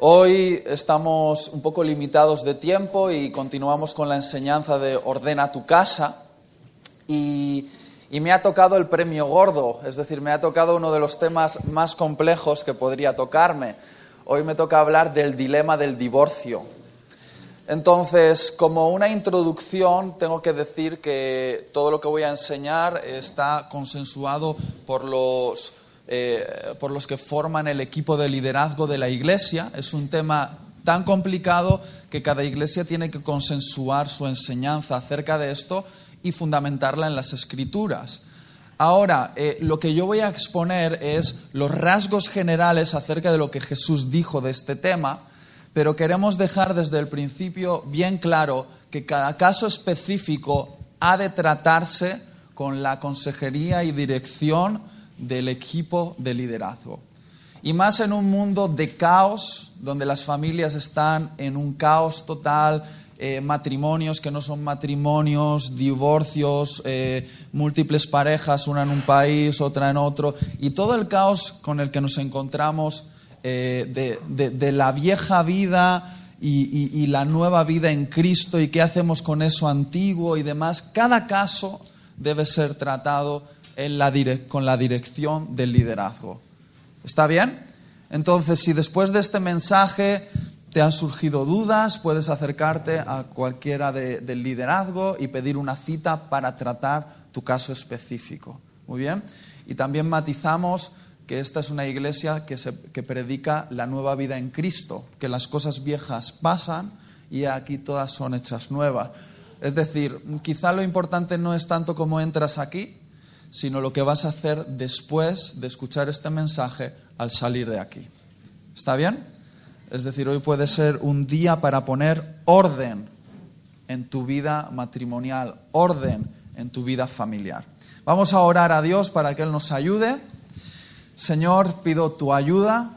Hoy estamos un poco limitados de tiempo y continuamos con la enseñanza de Ordena tu casa. Y, y, me ha tocado el premio gordo, es decir, me ha tocado uno de los temas más complejos que podría tocarme. Hoy me toca hablar del dilema del divorcio. Entonces, como una introducción, tengo que decir que todo lo que voy a enseñar está consensuado por los eh, por los que forman el equipo de liderazgo de la iglesia. Es un tema tan complicado que cada iglesia tiene que consensuar su enseñanza acerca de esto y fundamentarla en las escrituras. Ahora, eh, lo que yo voy a exponer es los rasgos generales acerca de lo que Jesús dijo de este tema, pero queremos dejar desde el principio bien claro que cada caso específico ha de tratarse con la consejería y dirección del equipo de liderazgo. Y más en un mundo de caos, donde las familias están en un caos total, eh, matrimonios que no son matrimonios, divorcios, eh, múltiples parejas, una en un país, otra en otro, y todo el caos con el que nos encontramos eh, de, la vieja vida y, la nueva vida en Cristo y qué hacemos con eso antiguo y demás, cada caso debe ser tratado con la dirección del liderazgo. ¿Está bien? Entonces, si después de este mensaje te han surgido dudas, puedes acercarte a cualquiera del liderazgo y pedir una cita para tratar tu caso específico. Muy bien. Y también matizamos que esta es una iglesia que, que predica la nueva vida en Cristo, que las cosas viejas pasan y aquí todas son hechas nuevas. Es decir, quizá lo importante no es tanto cómo entras aquí, sino lo que vas a hacer después de escuchar este mensaje al salir de aquí. ¿Está bien? Es decir, hoy puede ser un día para poner orden en tu vida matrimonial, orden en tu vida familiar. Vamos a orar a Dios para que Él nos ayude. Señor, pido tu ayuda,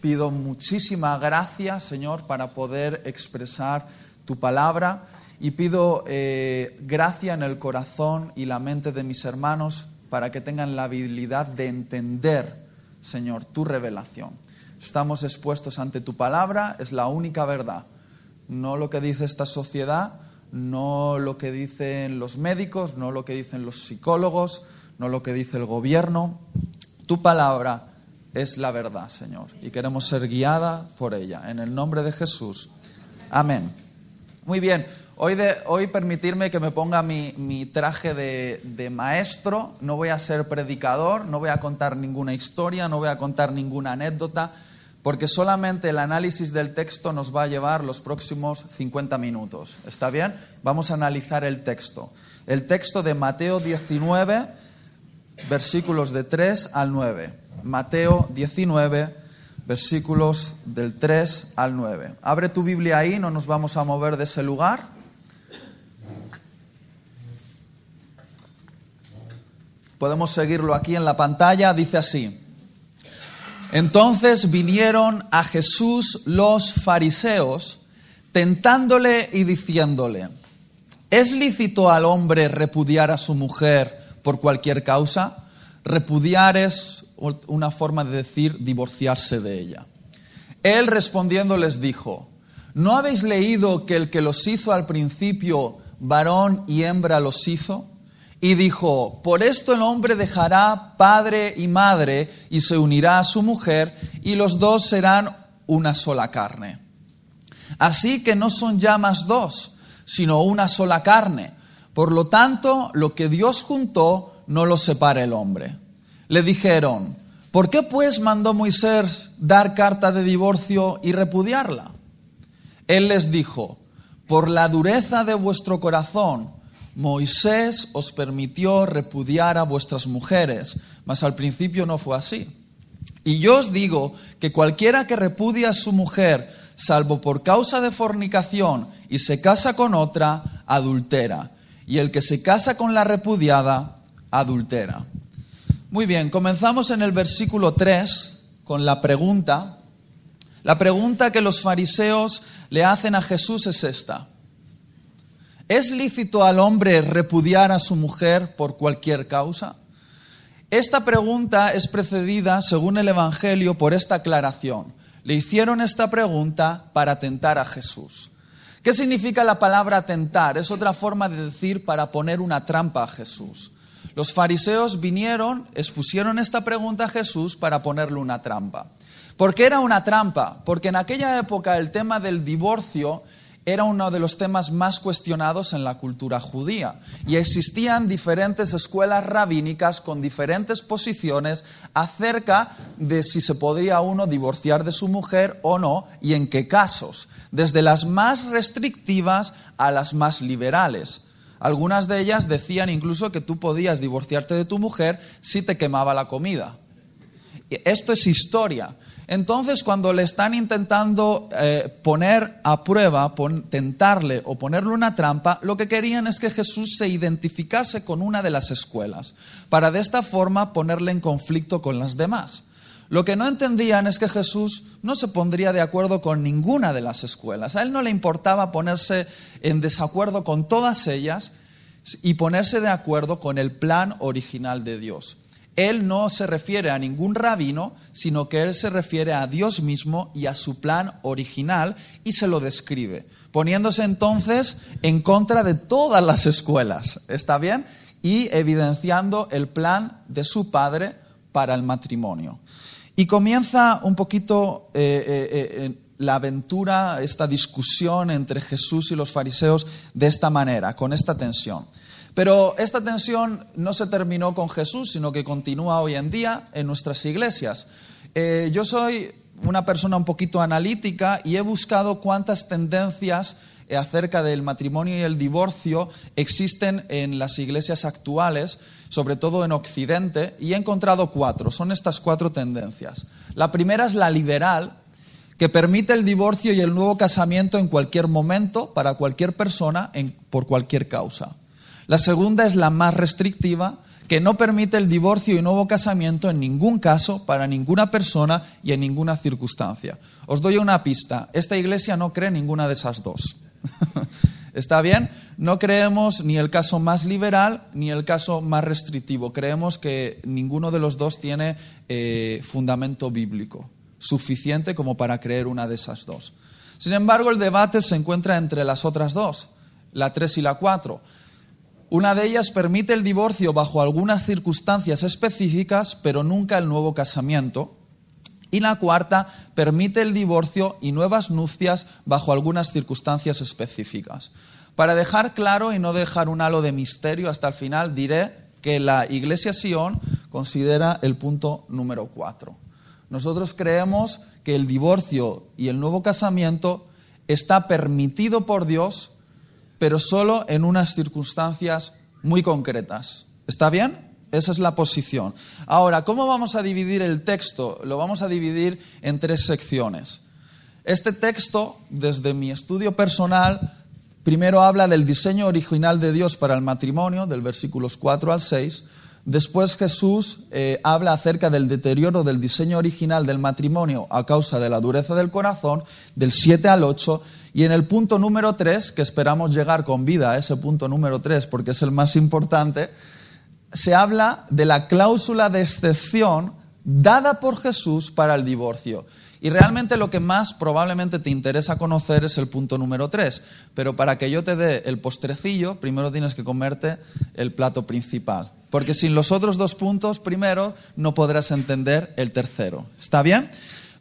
pido muchísima gracia, Señor, para poder expresar tu palabra y pido eh, gracia en el corazón y la mente de mis hermanos para que tengan la habilidad de entender, Señor, tu revelación. Estamos expuestos ante tu palabra, es la única verdad. No lo que dice esta sociedad, no lo que dicen los médicos, no lo que dicen los psicólogos, no lo que dice el gobierno. Tu palabra es la verdad, Señor, y queremos ser guiada por ella. En el nombre de Jesús. Amén. Muy bien. Hoy, permitirme que me ponga mi, traje de, de, maestro, no voy a ser predicador, no voy a contar ninguna historia, no voy a contar ninguna anécdota, porque solamente el análisis del texto nos va a llevar los próximos 50 minutos. ¿Está bien? Vamos a analizar el texto. El texto de Mateo 19, versículos de 3 al 9. Mateo 19, versículos del 3 al 9. Abre tu Biblia ahí, no nos vamos a mover de ese lugar. Podemos seguirlo aquí en la pantalla, dice así. Entonces vinieron a Jesús los fariseos, tentándole y diciéndole, ¿es lícito al hombre repudiar a su mujer por cualquier causa? Repudiar es una forma de decir divorciarse de ella. Él respondiendo les dijo, ¿no habéis leído que el que los hizo al principio, varón y hembra los hizo? Y dijo, por esto el hombre dejará padre y madre y se unirá a su mujer y los dos serán una sola carne. Así que no son ya más dos, sino una sola carne. Por lo tanto, lo que Dios juntó no lo separa el hombre. Le dijeron, ¿por qué pues mandó Moisés dar carta de divorcio y repudiarla? Él les dijo, por la dureza de vuestro corazón, Moisés os permitió repudiar a vuestras mujeres, mas al principio no fue así. Y yo os digo que cualquiera que repudia a su mujer, salvo por causa de fornicación, y se casa con otra, adultera. Y el que se casa con la repudiada, adultera. Muy bien, comenzamos en el versículo 3 con la pregunta. La pregunta que los fariseos le hacen a Jesús es esta. ¿Es lícito al hombre repudiar a su mujer por cualquier causa? Esta pregunta es precedida, según el Evangelio, por esta aclaración. le hicieron esta pregunta para tentar a Jesús. ¿Qué significa la palabra tentar? Es otra forma de decir para poner una trampa a Jesús. Los fariseos vinieron, expusieron esta pregunta a Jesús para ponerle una trampa. ¿Por qué era una trampa? Porque en aquella época el tema del divorcio era uno de los temas más cuestionados en la cultura judía y existían diferentes escuelas rabínicas con diferentes posiciones acerca de si se podría uno divorciar de su mujer o no y en qué casos, desde las más restrictivas a las más liberales. Algunas de ellas decían incluso que tú podías divorciarte de tu mujer si te quemaba la comida. Esto es historia. Entonces, cuando le están intentando eh, poner a prueba, tentarle o ponerle una trampa, lo que querían es que Jesús se identificase con una de las escuelas, para de esta forma ponerle en conflicto con las demás. Lo que no entendían es que Jesús no se pondría de acuerdo con ninguna de las escuelas. A él no le importaba ponerse en desacuerdo con todas ellas y ponerse de acuerdo con el plan original de Dios. Él no se refiere a ningún rabino, sino que él se refiere a Dios mismo y a su plan original y se lo describe, poniéndose entonces en contra de todas las escuelas, ¿está bien? Y evidenciando el plan de su padre para el matrimonio. Y comienza un poquito eh, eh, eh, la aventura, esta discusión entre Jesús y los fariseos de esta manera, con esta tensión. Pero esta tensión no se terminó con Jesús, sino que continúa hoy en día en nuestras iglesias. Eh, yo soy una persona un poquito analítica y he buscado cuántas tendencias acerca del matrimonio y el divorcio existen en las iglesias actuales, sobre todo en Occidente, y he encontrado cuatro. Son estas cuatro tendencias. La primera es la liberal, que permite el divorcio y el nuevo casamiento en cualquier momento, para cualquier persona, por cualquier causa. La segunda es la más restrictiva, que no permite el divorcio y nuevo casamiento en ningún caso, para ninguna persona y en ninguna circunstancia. Os doy una pista, esta iglesia no cree ninguna de esas dos. ¿Está bien? No creemos ni el caso más liberal ni el caso más restrictivo. Creemos que ninguno de los dos tiene eh, fundamento bíblico suficiente como para creer una de esas dos. Sin embargo, el debate se encuentra entre las otras dos, la tres y la cuatro. Una de ellas permite el divorcio bajo algunas circunstancias específicas, pero nunca el nuevo casamiento. Y la cuarta permite el divorcio y nuevas nupcias bajo algunas circunstancias específicas. Para dejar claro y no dejar un halo de misterio hasta el final, diré que la Iglesia Sion considera el punto número cuatro. Nosotros creemos que el divorcio y el nuevo casamiento está permitido por Dios pero solo en unas circunstancias muy concretas. ¿Está bien? Esa es la posición. Ahora, ¿cómo vamos a dividir el texto? Lo vamos a dividir en tres secciones. Este texto, desde mi estudio personal, primero habla del diseño original de Dios para el matrimonio, del versículos 4 al 6. Después Jesús eh, habla acerca del deterioro del diseño original del matrimonio a causa de la dureza del corazón, del 7 al 8. Y en el punto número tres, que esperamos llegar con vida a ese punto número tres porque es el más importante, se habla de la cláusula de excepción dada por Jesús para el divorcio. Y realmente lo que más probablemente te interesa conocer es el punto número tres. Pero para que yo te dé el postrecillo, primero tienes que comerte el plato principal. Porque sin los otros dos puntos primero no podrás entender el tercero. ¿Está bien?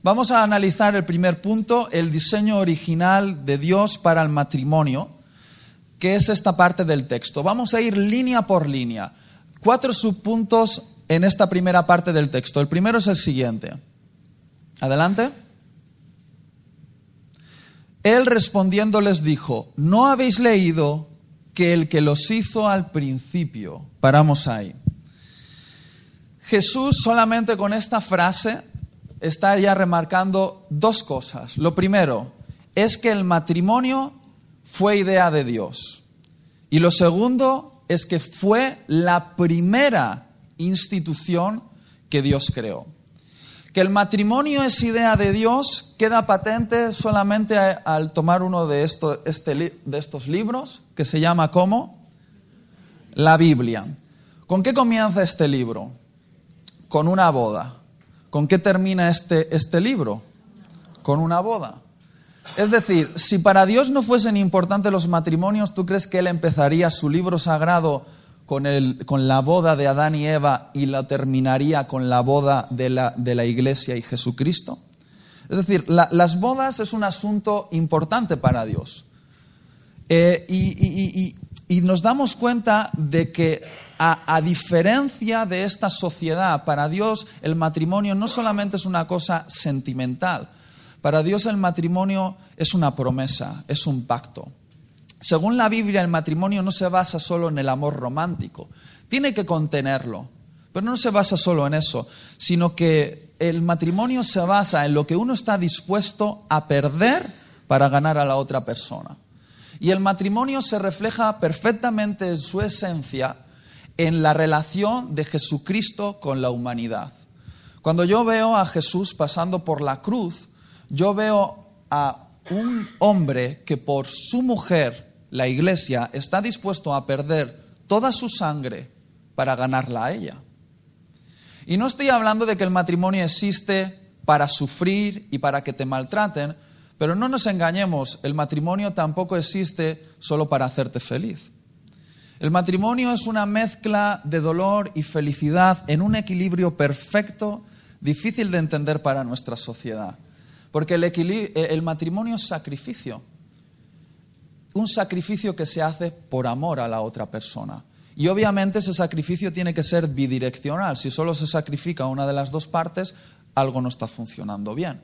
Vamos a analizar el primer punto, el diseño original de Dios para el matrimonio, que es esta parte del texto. Vamos a ir línea por línea. Cuatro subpuntos en esta primera parte del texto. El primero es el siguiente. Adelante. Él respondiendo les dijo, ¿no habéis leído que el que los hizo al principio? Paramos ahí. Jesús solamente con esta frase está ya remarcando dos cosas. Lo primero es que el matrimonio fue idea de Dios. Y lo segundo es que fue la primera institución que Dios creó. Que el matrimonio es idea de Dios queda patente solamente al tomar uno de estos, este, de estos libros, que se llama como la Biblia. ¿Con qué comienza este libro? Con una boda. ¿Con qué termina este, este libro? con una boda. Es decir, si para Dios no fuesen importantes los matrimonios, ¿tú crees que Él empezaría su libro sagrado con, el, con la boda de Adán y Eva y lo terminaría con la boda de la, de la Iglesia y Jesucristo? Es decir, las bodas es un asunto importante para Dios. Eh, y, nos damos cuenta de que a, diferencia de esta sociedad, para Dios el matrimonio no solamente es una cosa sentimental, para Dios el matrimonio es una promesa, es un pacto. Según la Biblia, el matrimonio no se basa solo en el amor romántico, tiene que contenerlo, pero no se basa solo en eso, sino que el matrimonio se basa en lo que uno está dispuesto a perder para ganar a la otra persona. Y el matrimonio se refleja perfectamente en su esencia en la relación de Jesucristo con la humanidad. Cuando yo veo a Jesús pasando por la cruz, yo veo a un hombre que por su mujer, la iglesia, está dispuesto a perder toda su sangre para ganarla a ella. Y no estoy hablando de que el matrimonio existe para sufrir y para que te maltraten, pero no nos engañemos, el matrimonio tampoco existe solo para hacerte feliz. El matrimonio es una mezcla de dolor y felicidad en un equilibrio perfecto, difícil de entender para nuestra sociedad. Porque el, el, matrimonio es sacrificio. Un sacrificio que se hace por amor a la otra persona. Y obviamente ese sacrificio tiene que ser bidireccional. Si solo se sacrifica una de las dos partes, algo no está funcionando bien.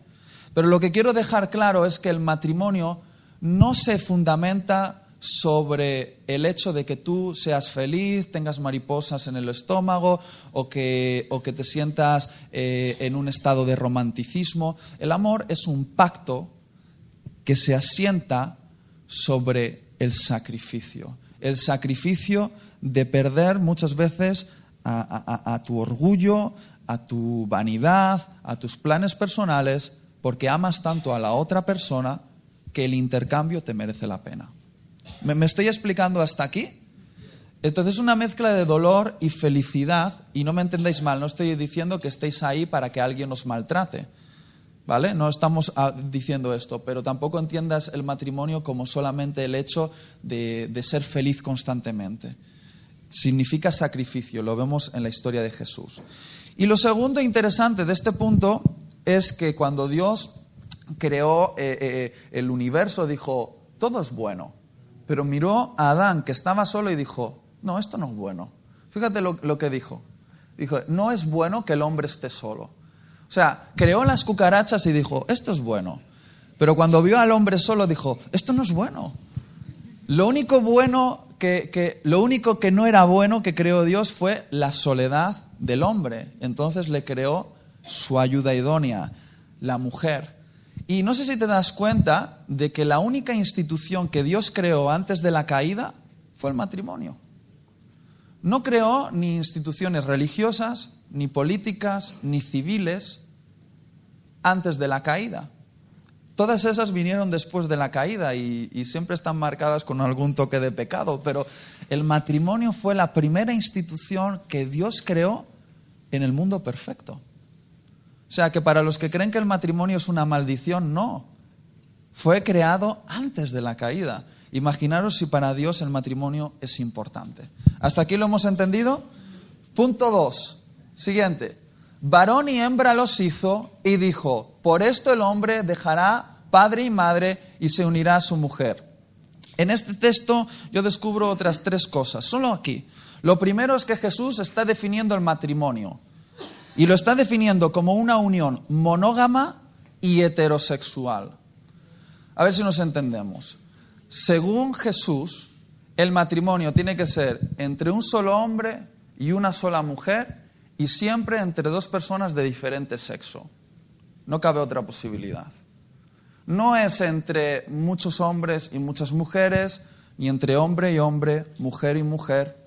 Pero lo que quiero dejar claro es que el matrimonio no se fundamenta sobre el hecho de que tú seas feliz, tengas mariposas en el estómago o que, o que te sientas eh, en un estado de romanticismo. El amor es un pacto que se asienta sobre el sacrificio. El sacrificio de perder muchas veces a tu orgullo, a tu vanidad, a tus planes personales porque amas tanto a la otra persona que el intercambio te merece la pena. ¿Me, estoy explicando hasta aquí? Entonces es una mezcla de dolor y felicidad, y no me entendáis mal, no estoy diciendo que estéis ahí para que alguien os maltrate, ¿vale? No estamos ah, diciendo esto, pero tampoco entiendas el matrimonio como solamente el hecho de, de ser feliz constantemente. Significa sacrificio, lo vemos en la historia de Jesús. Y lo segundo interesante de este punto es que cuando Dios creó eh, eh, el universo, dijo, todo es bueno. Pero miró a Adán, que estaba solo, y dijo, no, esto no es bueno. Fíjate lo, que dijo. Dijo, no es bueno que el hombre esté solo. O sea, creó las cucarachas y dijo, esto es bueno. Pero cuando vio al hombre solo, dijo, esto no es bueno. Lo único bueno que, lo único que no era bueno que creó Dios fue la soledad del hombre. Entonces le creó su ayuda idónea, la mujer. Y no sé si te das cuenta de que la única institución que Dios creó antes de la caída fue el matrimonio. No creó ni instituciones religiosas, ni políticas, ni civiles antes de la caída. Todas esas vinieron después de la caída y, siempre están marcadas con algún toque de pecado, pero el matrimonio fue la primera institución que Dios creó en el mundo perfecto. O sea que para los que creen que el matrimonio es una maldición, no. Fue creado antes de la caída. Imaginaros si para Dios el matrimonio es importante. ¿Hasta aquí lo hemos entendido? Punto 2. Siguiente. Varón y hembra los hizo y dijo, por esto el hombre dejará padre y madre y se unirá a su mujer. En este texto yo descubro otras tres cosas, solo aquí. Lo primero es que Jesús está definiendo el matrimonio. Y lo está definiendo como una unión monógama y heterosexual. A ver si nos entendemos. Según Jesús, el matrimonio tiene que ser entre un solo hombre y una sola mujer y siempre entre dos personas de diferente sexo. No cabe otra posibilidad. No es entre muchos hombres y muchas mujeres, ni entre hombre y hombre, mujer y mujer.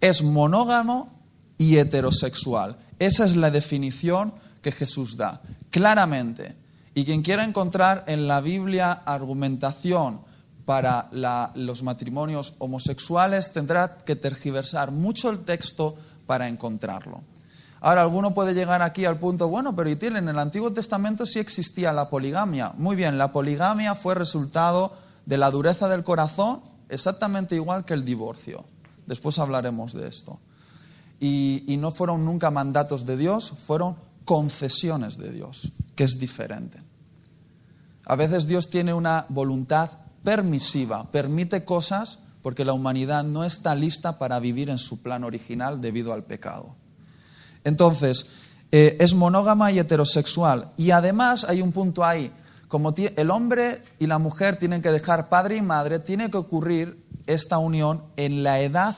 Es monógamo y heterosexual. Esa es la definición que Jesús da, claramente. Y quien quiera encontrar en la Biblia argumentación para los matrimonios homosexuales tendrá que tergiversar mucho el texto para encontrarlo. Ahora, alguno puede llegar aquí al punto, bueno, pero y tiene, en el Antiguo Testamento sí existía la poligamia. Muy bien, la poligamia fue resultado de la dureza del corazón, exactamente igual que el divorcio. Después hablaremos de esto. Y, no fueron nunca mandatos de Dios, fueron concesiones de Dios, que es diferente. A veces Dios tiene una voluntad permisiva, permite cosas porque la humanidad no está lista para vivir en su plan original debido al pecado. Entonces, eh, es monógama y heterosexual. Y además hay un punto ahí, como el hombre y la mujer tienen que dejar padre y madre, tiene que ocurrir esta unión en la edad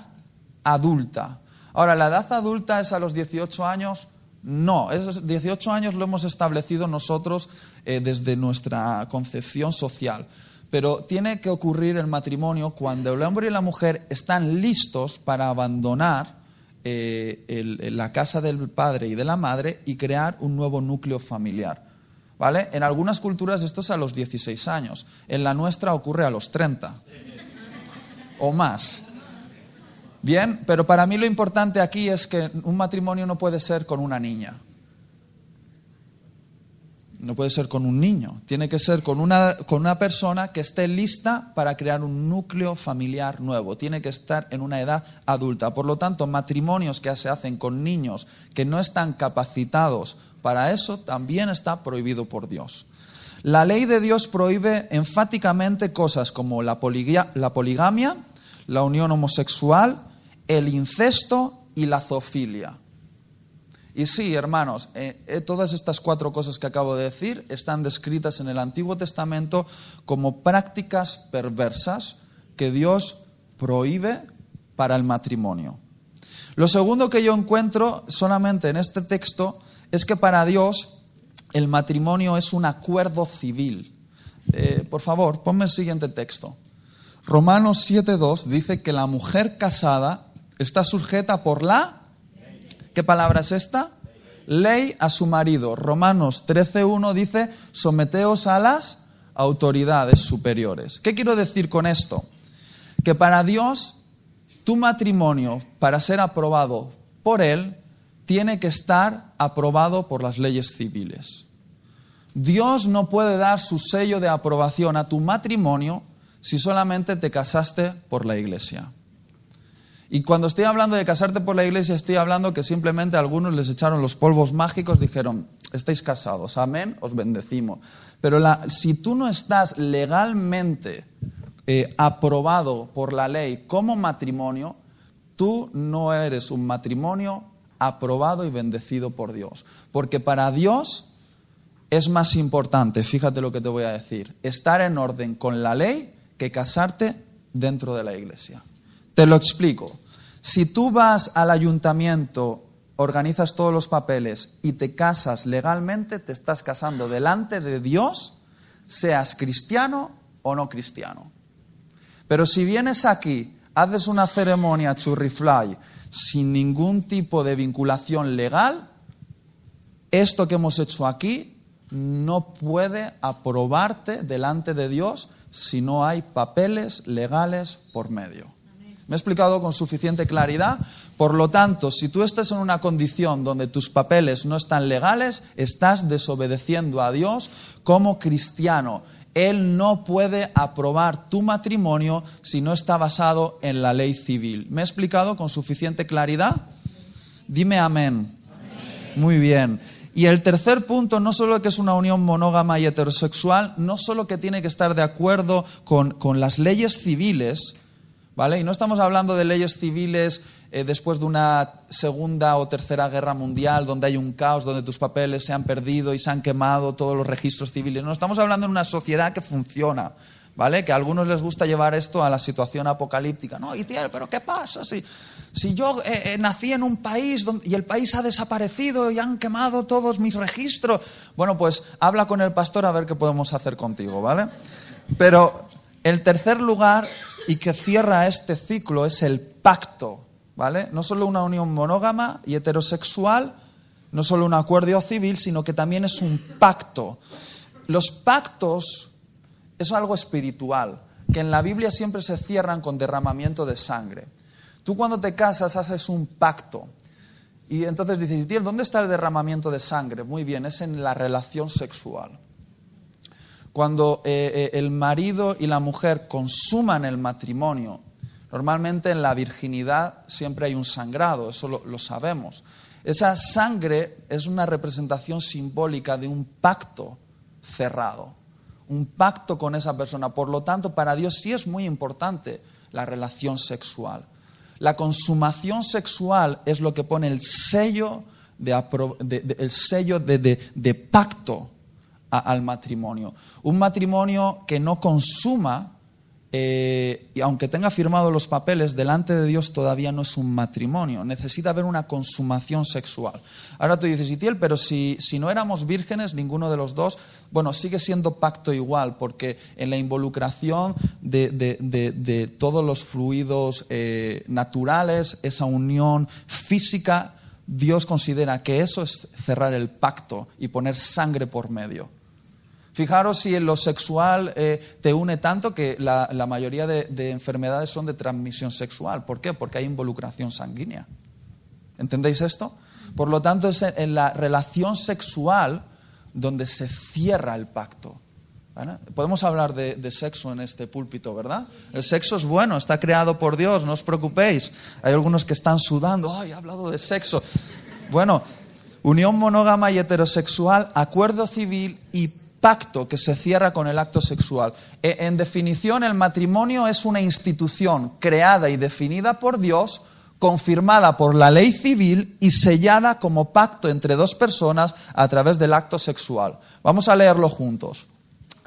adulta. Ahora, ¿la edad adulta es a los 18 años? No, esos 18 años lo hemos establecido nosotros eh, desde nuestra concepción social. Pero tiene que ocurrir el matrimonio cuando el hombre y la mujer están listos para abandonar eh, la casa del padre y de la madre y crear un nuevo núcleo familiar. ¿Vale? En algunas culturas esto es a los 16 años, en la nuestra ocurre a los 30 o más. Bien, pero para mí lo importante aquí es que un matrimonio no puede ser con una niña. No puede ser con un niño, tiene que ser con una, con una persona que esté lista para crear un núcleo familiar nuevo, tiene que estar en una edad adulta. Por lo tanto, matrimonios que se hacen con niños que no están capacitados para eso también está prohibido por Dios. La ley de Dios prohíbe enfáticamente cosas como la, la poligamia, la unión homosexual, el incesto y la zoofilia. Y sí, hermanos, eh, eh, todas estas cuatro cosas que acabo de decir están descritas en el Antiguo Testamento como prácticas perversas que Dios prohíbe para el matrimonio. Lo segundo que yo encuentro solamente en este texto es que para Dios el matrimonio es un acuerdo civil. Eh, por favor, ponme el siguiente texto. Romanos 7.2 dice que la mujer casada está sujeta por la ¿Qué palabra es esta? Ley a su marido. Romanos 13.1 dice, someteos a las autoridades superiores. ¿Qué quiero decir con esto? Que para Dios, tu matrimonio, para ser aprobado por Él, tiene que estar aprobado por las leyes civiles. Dios no puede dar su sello de aprobación a tu matrimonio si solamente te casaste por la iglesia. Y cuando estoy hablando de casarte por la iglesia, estoy hablando que simplemente algunos les echaron los polvos mágicos, dijeron, estáis casados, amén, os bendecimos. Pero si tú no estás legalmente eh, aprobado por la ley como matrimonio, tú no eres un matrimonio aprobado y bendecido por Dios. Porque para Dios es más importante, fíjate lo que te voy a decir, estar en orden con la ley que casarte dentro de la iglesia. Te lo explico. Si tú vas al ayuntamiento, organizas todos los papeles y te casas legalmente, te estás casando delante de Dios, seas cristiano o no cristiano. Pero si vienes aquí, haces una ceremonia churrifly sin ningún tipo de vinculación legal, esto que hemos hecho aquí no puede aprobarte delante de Dios si no hay papeles legales por medio. ¿Me he explicado con suficiente claridad? Por lo tanto, si tú estás en una condición donde tus papeles no están legales, estás desobedeciendo a Dios como cristiano. Él no puede aprobar tu matrimonio si no está basado en la ley civil. ¿Me he explicado con suficiente claridad? Dime amén. Muy bien. Y el tercer punto, no solo que es una unión monógama y heterosexual, no solo que tiene que estar de acuerdo con, con las leyes civiles, y no estamos hablando de leyes civiles eh, después de una segunda o tercera guerra mundial, donde hay un caos, donde tus papeles se han perdido y se han quemado todos los registros civiles. No, estamos hablando de una sociedad que funciona, ¿vale? Que a algunos les gusta llevar esto a la situación apocalíptica. No, y tío, pero ¿qué pasa si, si yo eh, eh, nací en un país y el país ha desaparecido y han quemado todos mis registros? Bueno, pues habla con el pastor a ver qué podemos hacer contigo, ¿vale? Pero el tercer lugar y que cierra este ciclo es el pacto, ¿vale? No solo una unión monógama y heterosexual, no solo un acuerdo civil, sino que también es un pacto. Los pactos es algo espiritual, que en la Biblia siempre se cierran con derramamiento de sangre. Tú cuando te casas haces un pacto. Y entonces dices, ¿dónde está el derramamiento de sangre? Muy bien, es en la relación sexual. Cuando eh, eh, el marido y la mujer consuman el matrimonio, normalmente en la virginidad siempre hay un sangrado, eso lo sabemos. Esa sangre es una representación simbólica de un pacto cerrado, un pacto con esa persona. Por lo tanto, para Dios sí es muy importante la relación sexual. La consumación sexual es lo que pone el sello de, el sello de, pacto al matrimonio. Un matrimonio que no consuma, eh, y aunque tenga firmado los papeles, delante de Dios todavía no es un matrimonio. Necesita haber una consumación sexual. Ahora tú dices, Itiel, pero si, si no éramos vírgenes, ninguno de los dos, bueno, sigue siendo pacto igual, porque en la involucración de, todos los fluidos eh, naturales, esa unión física, Dios considera que eso es cerrar el pacto y poner sangre por medio. Fijaros si en lo sexual eh, te une tanto que la, la mayoría de, enfermedades son de transmisión sexual. ¿Por qué? Porque hay involucración sanguínea. ¿Entendéis esto? Por lo tanto, es en la relación sexual donde se cierra el pacto. Podemos hablar de, sexo en este púlpito, ¿verdad? El sexo es bueno, está creado por Dios, no os preocupéis. Hay algunos que están sudando, ¡ay, he hablado de sexo! Bueno, unión monógama y heterosexual, acuerdo civil y pacto que se cierra con el acto sexual. E, en definición, el matrimonio es una institución creada y definida por Dios confirmada por la ley civil y sellada como pacto entre dos personas a través del acto sexual. Vamos a leerlo juntos.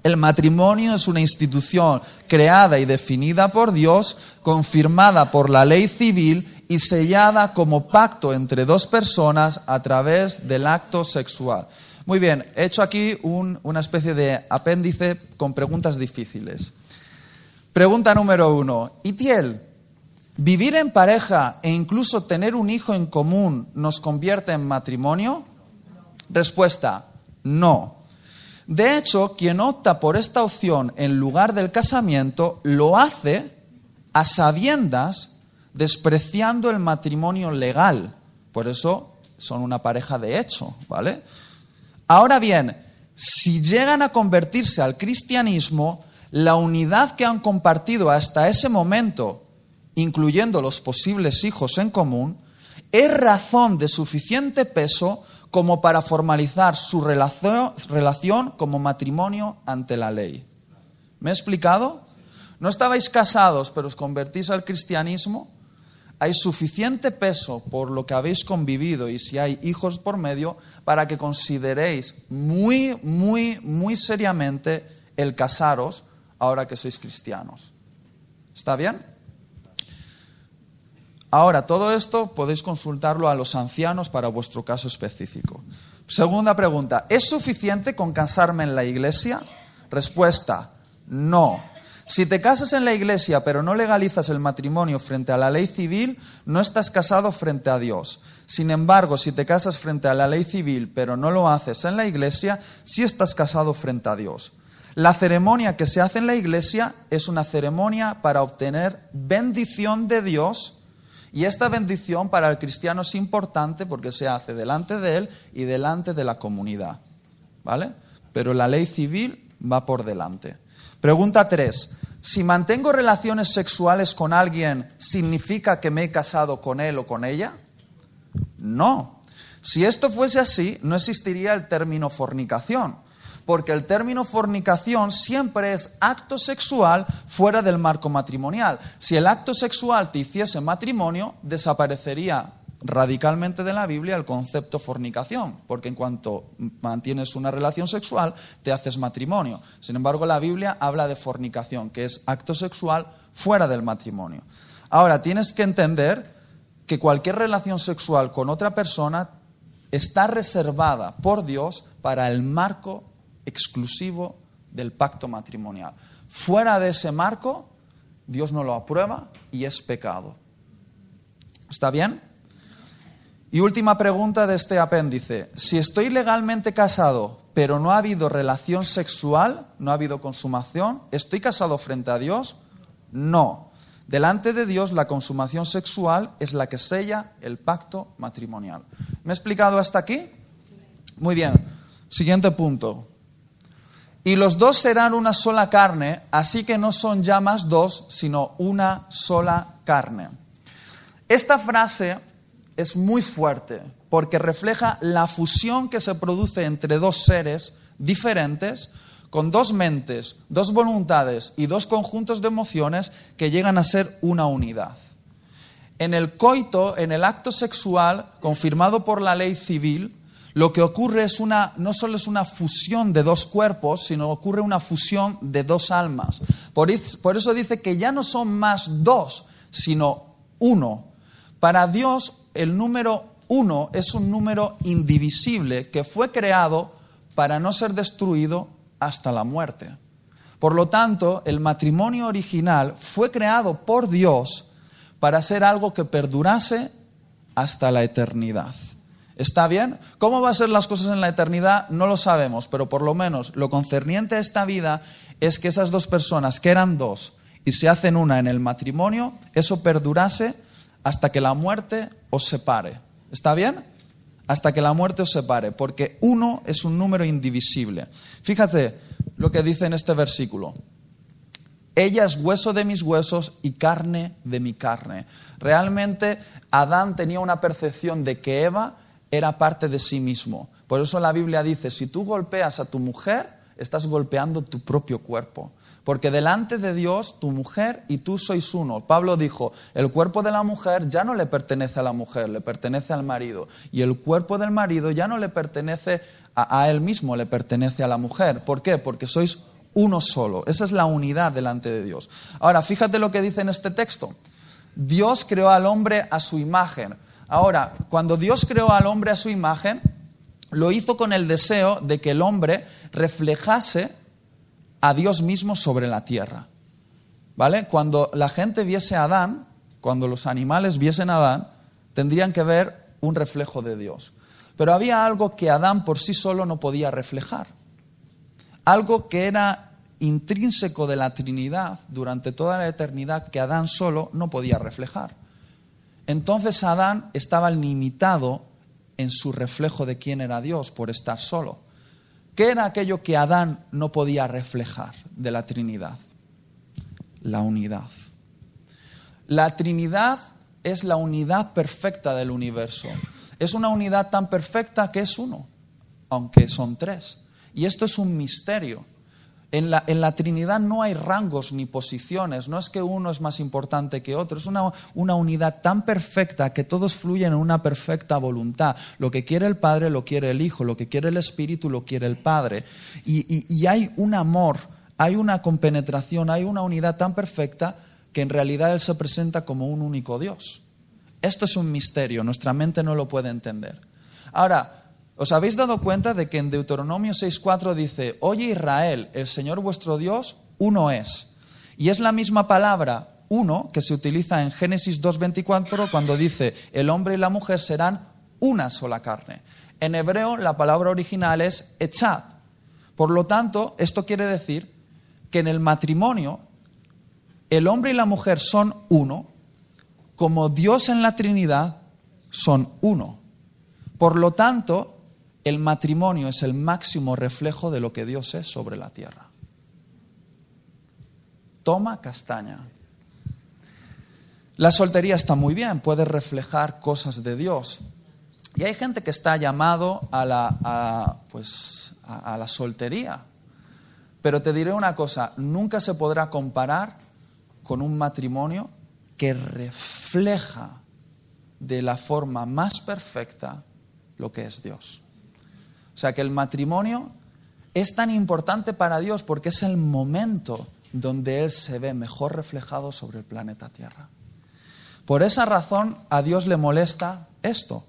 El matrimonio es una institución creada y definida por Dios, confirmada por la ley civil y sellada como pacto entre dos personas a través del acto sexual. Muy bien, he hecho aquí una especie de apéndice con preguntas difíciles. Pregunta número uno. Itiel, ¿Vivir en pareja e incluso tener un hijo en común nos convierte en matrimonio? Respuesta, no. De hecho, quien opta por esta opción en lugar del casamiento lo hace a sabiendas despreciando el matrimonio legal. Por eso son una pareja de hecho, ¿vale? Ahora bien, si llegan a convertirse al cristianismo, la unidad que han compartido hasta ese momento incluyendo los posibles hijos en común, es razón de suficiente peso como para formalizar su relación, como matrimonio ante la ley. ¿Me he explicado? No estabais casados, pero os convertís al cristianismo. Hay suficiente peso por lo que habéis convivido y si hay hijos por medio para que consideréis muy, muy, muy seriamente el casaros ahora que sois cristianos. ¿Está bien? Ahora, todo esto podéis consultarlo a los ancianos para vuestro caso específico. Segunda pregunta, ¿es suficiente con casarme en la iglesia? Respuesta, no. Si te casas en la iglesia pero no legalizas el matrimonio frente a la ley civil, no estás casado frente a Dios. Sin embargo, si te casas frente a la ley civil pero no lo haces en la iglesia, sí estás casado frente a Dios. La ceremonia que se hace en la iglesia es una ceremonia para obtener bendición de Dios y esta bendición para el cristiano es importante porque se hace delante de él y delante de la comunidad. ¿Vale? Pero la ley civil va por delante. Pregunta 3. Si mantengo relaciones sexuales con alguien, ¿significa que me he casado con él o con ella? No. Si esto fuese así, no existiría el término fornicación porque el término fornicación siempre es acto sexual fuera del marco matrimonial. Si el acto sexual te hiciese matrimonio, desaparecería radicalmente de la Biblia el concepto fornicación, porque en cuanto mantienes una relación sexual, te haces matrimonio. Sin embargo, la Biblia habla de fornicación, que es acto sexual fuera del matrimonio. Ahora, tienes que entender que cualquier relación sexual con otra persona está reservada por Dios para el marco exclusivo del pacto matrimonial. Fuera de ese marco, Dios no lo aprueba y es pecado. ¿Está bien? Y última pregunta de este apéndice. Si estoy legalmente casado, pero no ha habido relación sexual, no ha habido consumación, ¿estoy casado frente a Dios? No. Delante de Dios, la consumación sexual es la que sella el pacto matrimonial. ¿Me he explicado hasta aquí? Muy bien. Siguiente punto. Y los dos serán una sola carne, así que no son ya más dos, sino una sola carne. Esta frase es muy fuerte porque refleja la fusión que se produce entre dos seres diferentes, con dos mentes, dos voluntades y dos conjuntos de emociones que llegan a ser una unidad. En el coito, en el acto sexual, confirmado por la ley civil, lo que ocurre es una, no solo es una fusión de dos cuerpos, sino ocurre una fusión de dos almas. Por, por eso dice que ya no son más dos, sino uno. Para Dios, el número uno es un número indivisible que fue creado para no ser destruido hasta la muerte. Por lo tanto, el matrimonio original fue creado por Dios para ser algo que perdurase hasta la eternidad. ¿Está bien? ¿Cómo va a ser las cosas en la eternidad? No lo sabemos, pero por lo menos lo concerniente a esta vida es que esas dos personas que eran dos y se hacen una en el matrimonio, eso perdurase hasta que la muerte os separe. ¿Está bien? Hasta que la muerte os separe, porque uno es un número indivisible. Fíjate lo que dice en este versículo. Ella es hueso de mis huesos y carne de mi carne. Realmente Adán tenía una percepción de que Eva era parte de sí mismo. Por eso la Biblia dice, si tú golpeas a tu mujer, estás golpeando tu propio cuerpo. Porque delante de Dios, tu mujer y tú sois uno. Pablo dijo, el cuerpo de la mujer ya no le pertenece a la mujer, le pertenece al marido. Y el cuerpo del marido ya no le pertenece a, él mismo, le pertenece a la mujer. ¿Por qué? Porque sois uno solo. Esa es la unidad delante de Dios. Ahora, fíjate lo que dice en este texto. Dios creó al hombre a su imagen. Ahora, cuando Dios creó al hombre a su imagen, lo hizo con el deseo de que el hombre reflejase a Dios mismo sobre la tierra. ¿Vale? Cuando la gente viese a Adán, cuando los animales viesen a Adán, tendrían que ver un reflejo de Dios. Pero había algo que Adán por sí solo no podía reflejar. Algo que era intrínseco de la Trinidad durante toda la eternidad que Adán solo no podía reflejar. Entonces Adán estaba limitado en su reflejo de quién era Dios por estar solo. ¿Qué era aquello que Adán no podía reflejar de la Trinidad? La unidad. La Trinidad es la unidad perfecta del universo. Es una unidad tan perfecta que es uno, aunque son tres. Y esto es un misterio. En la, Trinidad no hay rangos ni posiciones, no es que uno es más importante que otro, es una, unidad tan perfecta que todos fluyen en una perfecta voluntad. Lo que quiere el Padre lo quiere el Hijo, lo que quiere el Espíritu lo quiere el Padre. Y, y hay un amor, hay una compenetración, hay una unidad tan perfecta que en realidad Él se presenta como un único Dios. Esto es un misterio, nuestra mente no lo puede entender. Ahora, ¿Os habéis dado cuenta de que en Deuteronomio 6.4 dice, oye Israel, el Señor vuestro Dios, uno es? Y es la misma palabra uno que se utiliza en Génesis 2.24 cuando dice, el hombre y la mujer serán una sola carne. En hebreo la palabra original es echat. Por lo tanto, esto quiere decir que en el matrimonio el hombre y la mujer son uno, como Dios en la Trinidad son uno. Por lo tanto, el matrimonio es el máximo reflejo de lo que Dios es sobre la tierra. Toma castaña. La soltería está muy bien, puede reflejar cosas de Dios. Y hay gente que está llamado a la, pues, a la soltería. Pero te diré una cosa, nunca se podrá comparar con un matrimonio que refleja de la forma más perfecta lo que es Dios. O sea que el matrimonio es tan importante para Dios porque es el momento donde Él se ve mejor reflejado sobre el planeta Tierra. Por esa razón a Dios le molesta esto.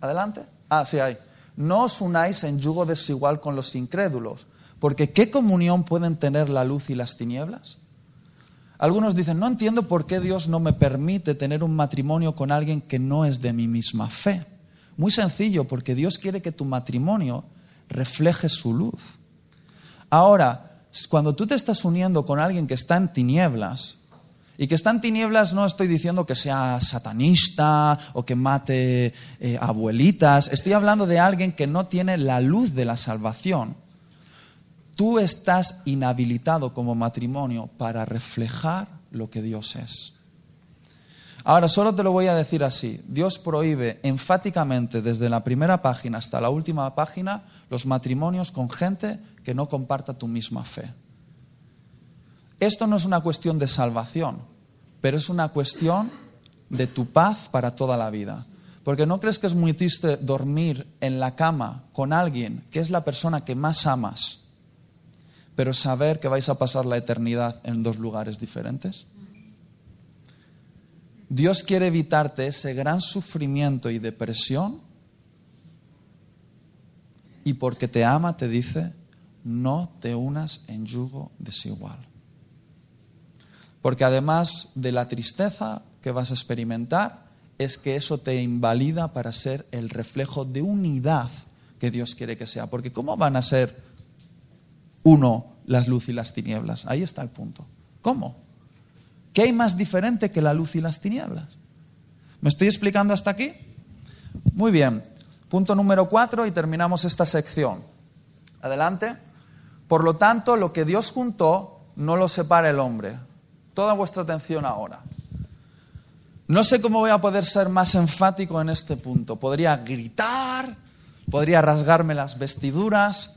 Adelante. Ah, sí hay. No os unáis en yugo desigual con los incrédulos, porque ¿qué comunión pueden tener la luz y las tinieblas? Algunos dicen, no entiendo por qué Dios no me permite tener un matrimonio con alguien que no es de mi misma fe. Muy sencillo, porque Dios quiere que tu matrimonio refleje su luz. Ahora, cuando tú te estás uniendo con alguien que está en tinieblas, Y que está en tinieblas no estoy diciendo que sea satanista o que mate eh, abuelitas. Estoy hablando de alguien que no tiene la luz de la salvación. Tú estás inhabilitado como matrimonio para reflejar lo que Dios es. Ahora, solo te lo voy a decir así. Dios prohíbe enfáticamente desde la primera página hasta la última página los matrimonios con gente que no comparta tu misma fe. Esto no es una cuestión de salvación, pero es una cuestión de tu paz para toda la vida. Porque no crees que es muy triste dormir en la cama con alguien que es la persona que más amas, pero saber que vais a pasar la eternidad en dos lugares diferentes. Dios quiere evitarte ese gran sufrimiento y depresión y porque te ama te dice, no te unas en yugo desigual. Porque además de la tristeza que vas a experimentar, es que eso te invalida para ser el reflejo de unidad que Dios quiere que sea. Porque ¿cómo van a ser uno las luz y las tinieblas? Ahí está el punto. ¿Cómo? ¿Qué hay más diferente que la luz y las tinieblas? ¿Me estoy explicando hasta aquí? Muy bien. Punto número cuatro y terminamos esta sección. Adelante. Por lo tanto, lo que Dios juntó no lo separa el hombre toda vuestra atención ahora. No sé cómo voy a poder ser más enfático en este punto. Podría gritar, podría rasgarme las vestiduras,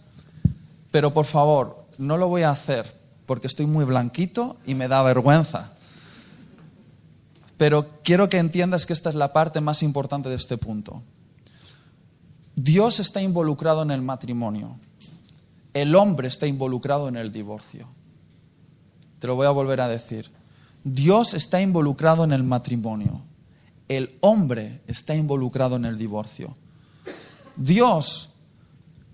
pero por favor, no lo voy a hacer porque estoy muy blanquito y me da vergüenza. Pero quiero que entiendas que esta es la parte más importante de este punto. Dios está involucrado en el matrimonio. El hombre está involucrado en el divorcio. Te lo voy a volver a decir. Dios está involucrado en el matrimonio. El hombre está involucrado en el divorcio. Dios,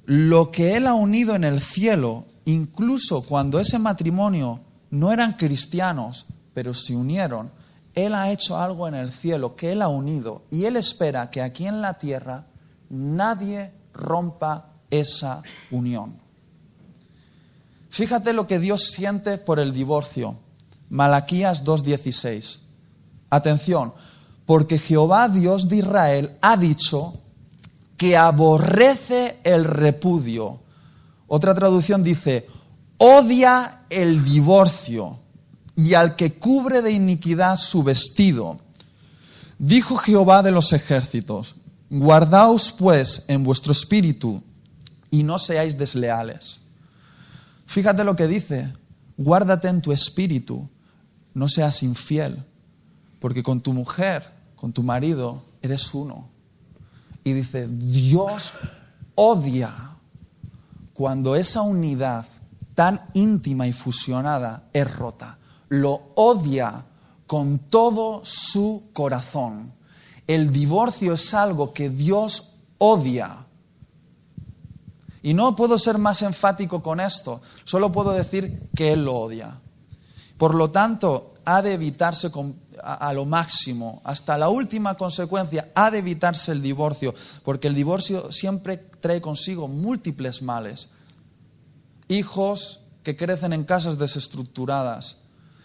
lo que Él ha unido en el cielo, incluso cuando ese matrimonio no eran cristianos, pero se unieron, Él ha hecho algo en el cielo que Él ha unido y Él espera que aquí en la tierra nadie rompa esa unión. Fíjate lo que Dios siente por el divorcio. Malaquías 2.16. Atención, porque Jehová Dios de Israel ha dicho que aborrece el repudio. Otra traducción dice, odia el divorcio y al que cubre de iniquidad su vestido. Dijo Jehová de los ejércitos, guardaos pues en vuestro espíritu y no seáis desleales. Fíjate lo que dice, guárdate en tu espíritu, no seas infiel, porque con tu mujer, con tu marido, eres uno. Y dice, Dios odia cuando esa unidad tan íntima y fusionada es rota. Lo odia con todo su corazón. El divorcio es algo que Dios odia. Y no puedo ser más enfático con esto, solo puedo decir que Él lo odia. Por lo tanto, ha de evitarse a, lo máximo, hasta la última consecuencia, ha de evitarse el divorcio, porque el divorcio siempre trae consigo múltiples males. Hijos que crecen en casas desestructuradas.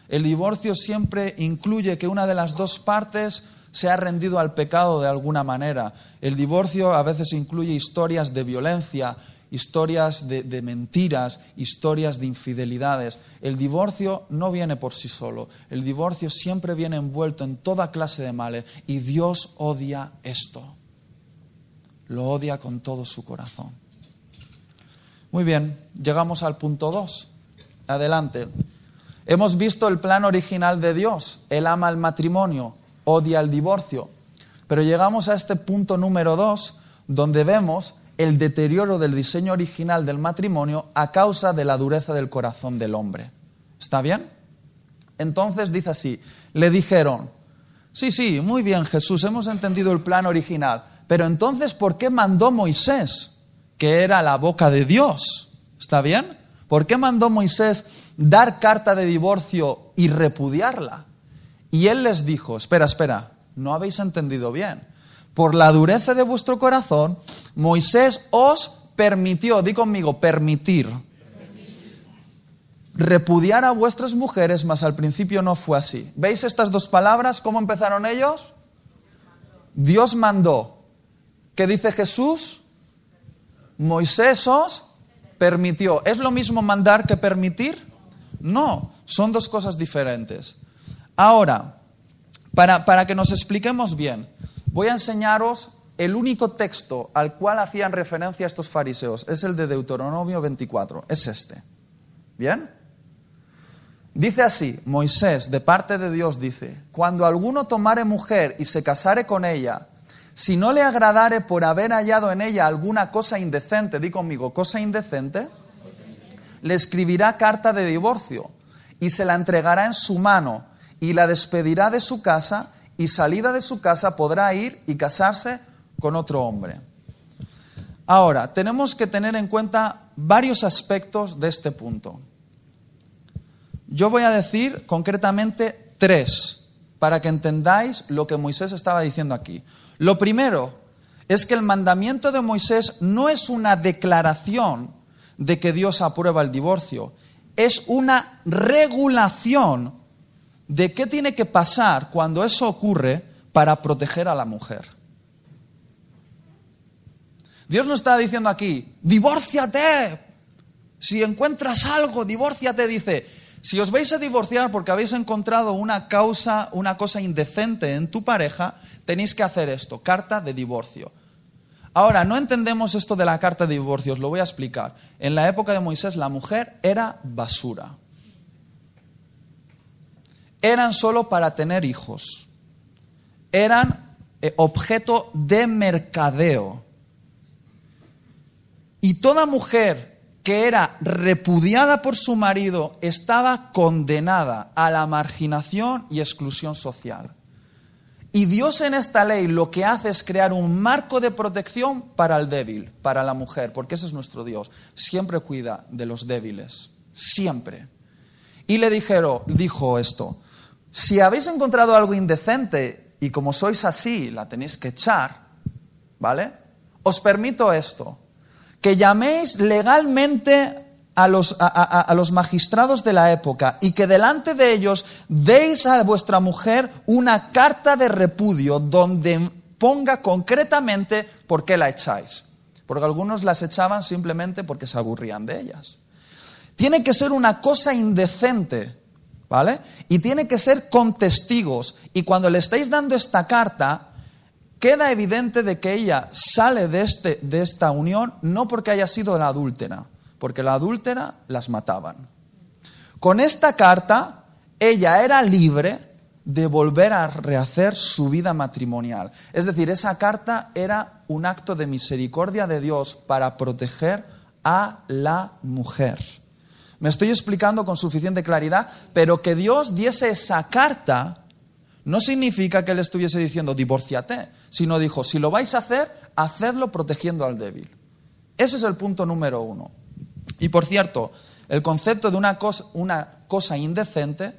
El divorcio siempre incluye que una de las dos partes se ha rendido al pecado de alguna manera. El divorcio a veces incluye historias de violencia, historias de, mentiras, historias de infidelidades. El divorcio no viene por sí solo, el divorcio siempre viene envuelto en toda clase de males y Dios odia esto. Lo odia con todo su corazón. Muy bien, llegamos al punto 2. Adelante. Hemos visto el plan original de Dios. Él ama el matrimonio, odia el divorcio. Pero llegamos a este punto número 2, donde vemos el deterioro del diseño original del matrimonio a causa de la dureza del corazón del hombre. ¿Está bien? Entonces dice así, le dijeron, sí, sí, muy bien Jesús, hemos entendido el plan original, pero entonces ¿por qué mandó Moisés, que era la boca de Dios? ¿Está bien? ¿Por qué mandó Moisés dar carta de divorcio y repudiarla? Y él les dijo, espera, espera, no habéis entendido bien por la dureza de vuestro corazón, Moisés os permitió, di conmigo, permitir. repudiar a vuestras mujeres, mas al principio no fue así. ¿Veis estas dos palabras? ¿Cómo empezaron ellos? Dios mandó. ¿Qué dice Jesús? Moisés os permitió. ¿Es lo mismo mandar que permitir? No, son dos cosas diferentes. Ahora, para, para que nos expliquemos bien, voy a enseñaros el único texto al cual hacían referencia estos fariseos. Es el de Deuteronomio 24, es este. ¿Bien? Dice así, Moisés, de parte de Dios, dice, cuando alguno tomare mujer y se casare con ella, si no le agradare por haber hallado en ella alguna cosa indecente, di conmigo, cosa indecente, le escribirá carta de divorcio y se la entregará en su mano y la despedirá de su casa y salida de su casa podrá ir y casarse con otro hombre. Ahora, tenemos que tener en cuenta varios aspectos de este punto. Yo voy a decir concretamente tres para que entendáis lo que Moisés estaba diciendo aquí. Lo primero es que el mandamiento de Moisés no es una declaración de que Dios aprueba el divorcio, es una regulación de qué tiene que pasar cuando eso ocurre para proteger a la mujer. Dios no está diciendo aquí, divórciate. Si encuentras algo, divórciate, dice. Si os vais a divorciar porque habéis encontrado una causa, una cosa indecente en tu pareja, tenéis que hacer esto, carta de divorcio. Ahora, no entendemos esto de la carta de divorcio, os lo voy a explicar. En la época de Moisés la mujer era basura. Eran solo para tener hijos. Eran eh, objeto de mercadeo. Y toda mujer que era repudiada por su marido estaba condenada a la marginación y exclusión social. Y Dios en esta ley lo que hace es crear un marco de protección para el débil, para la mujer, porque ese es nuestro Dios. Siempre cuida de los débiles, siempre. Y le dijeron, dijo esto, si habéis encontrado algo indecente y como sois así, la tenéis que echar, ¿vale? Os permito esto, que llaméis legalmente a los, a, los, magistrados de la época y que delante de ellos deis a vuestra mujer una carta de repudio donde ponga concretamente por qué la echáis. Porque algunos las echaban simplemente porque se aburrían de ellas. Tiene que ser una cosa indecente, ¿vale? Y tiene que ser con testigos. Y cuando le estáis dando esta carta, queda evidente de que ella sale de, este, de esta unión no porque haya sido la adúltera, porque la adúltera las mataban. Con esta carta, ella era libre de volver a rehacer su vida matrimonial. Es decir, esa carta era un acto de misericordia de Dios para proteger a la mujer. Me estoy explicando con suficiente claridad, pero que Dios diese esa carta no significa que él estuviese diciendo divorciate, sino dijo, si lo vais a hacer, hacedlo protegiendo al débil. Ese es el punto número uno. Y por cierto, el concepto de una cosa, indecente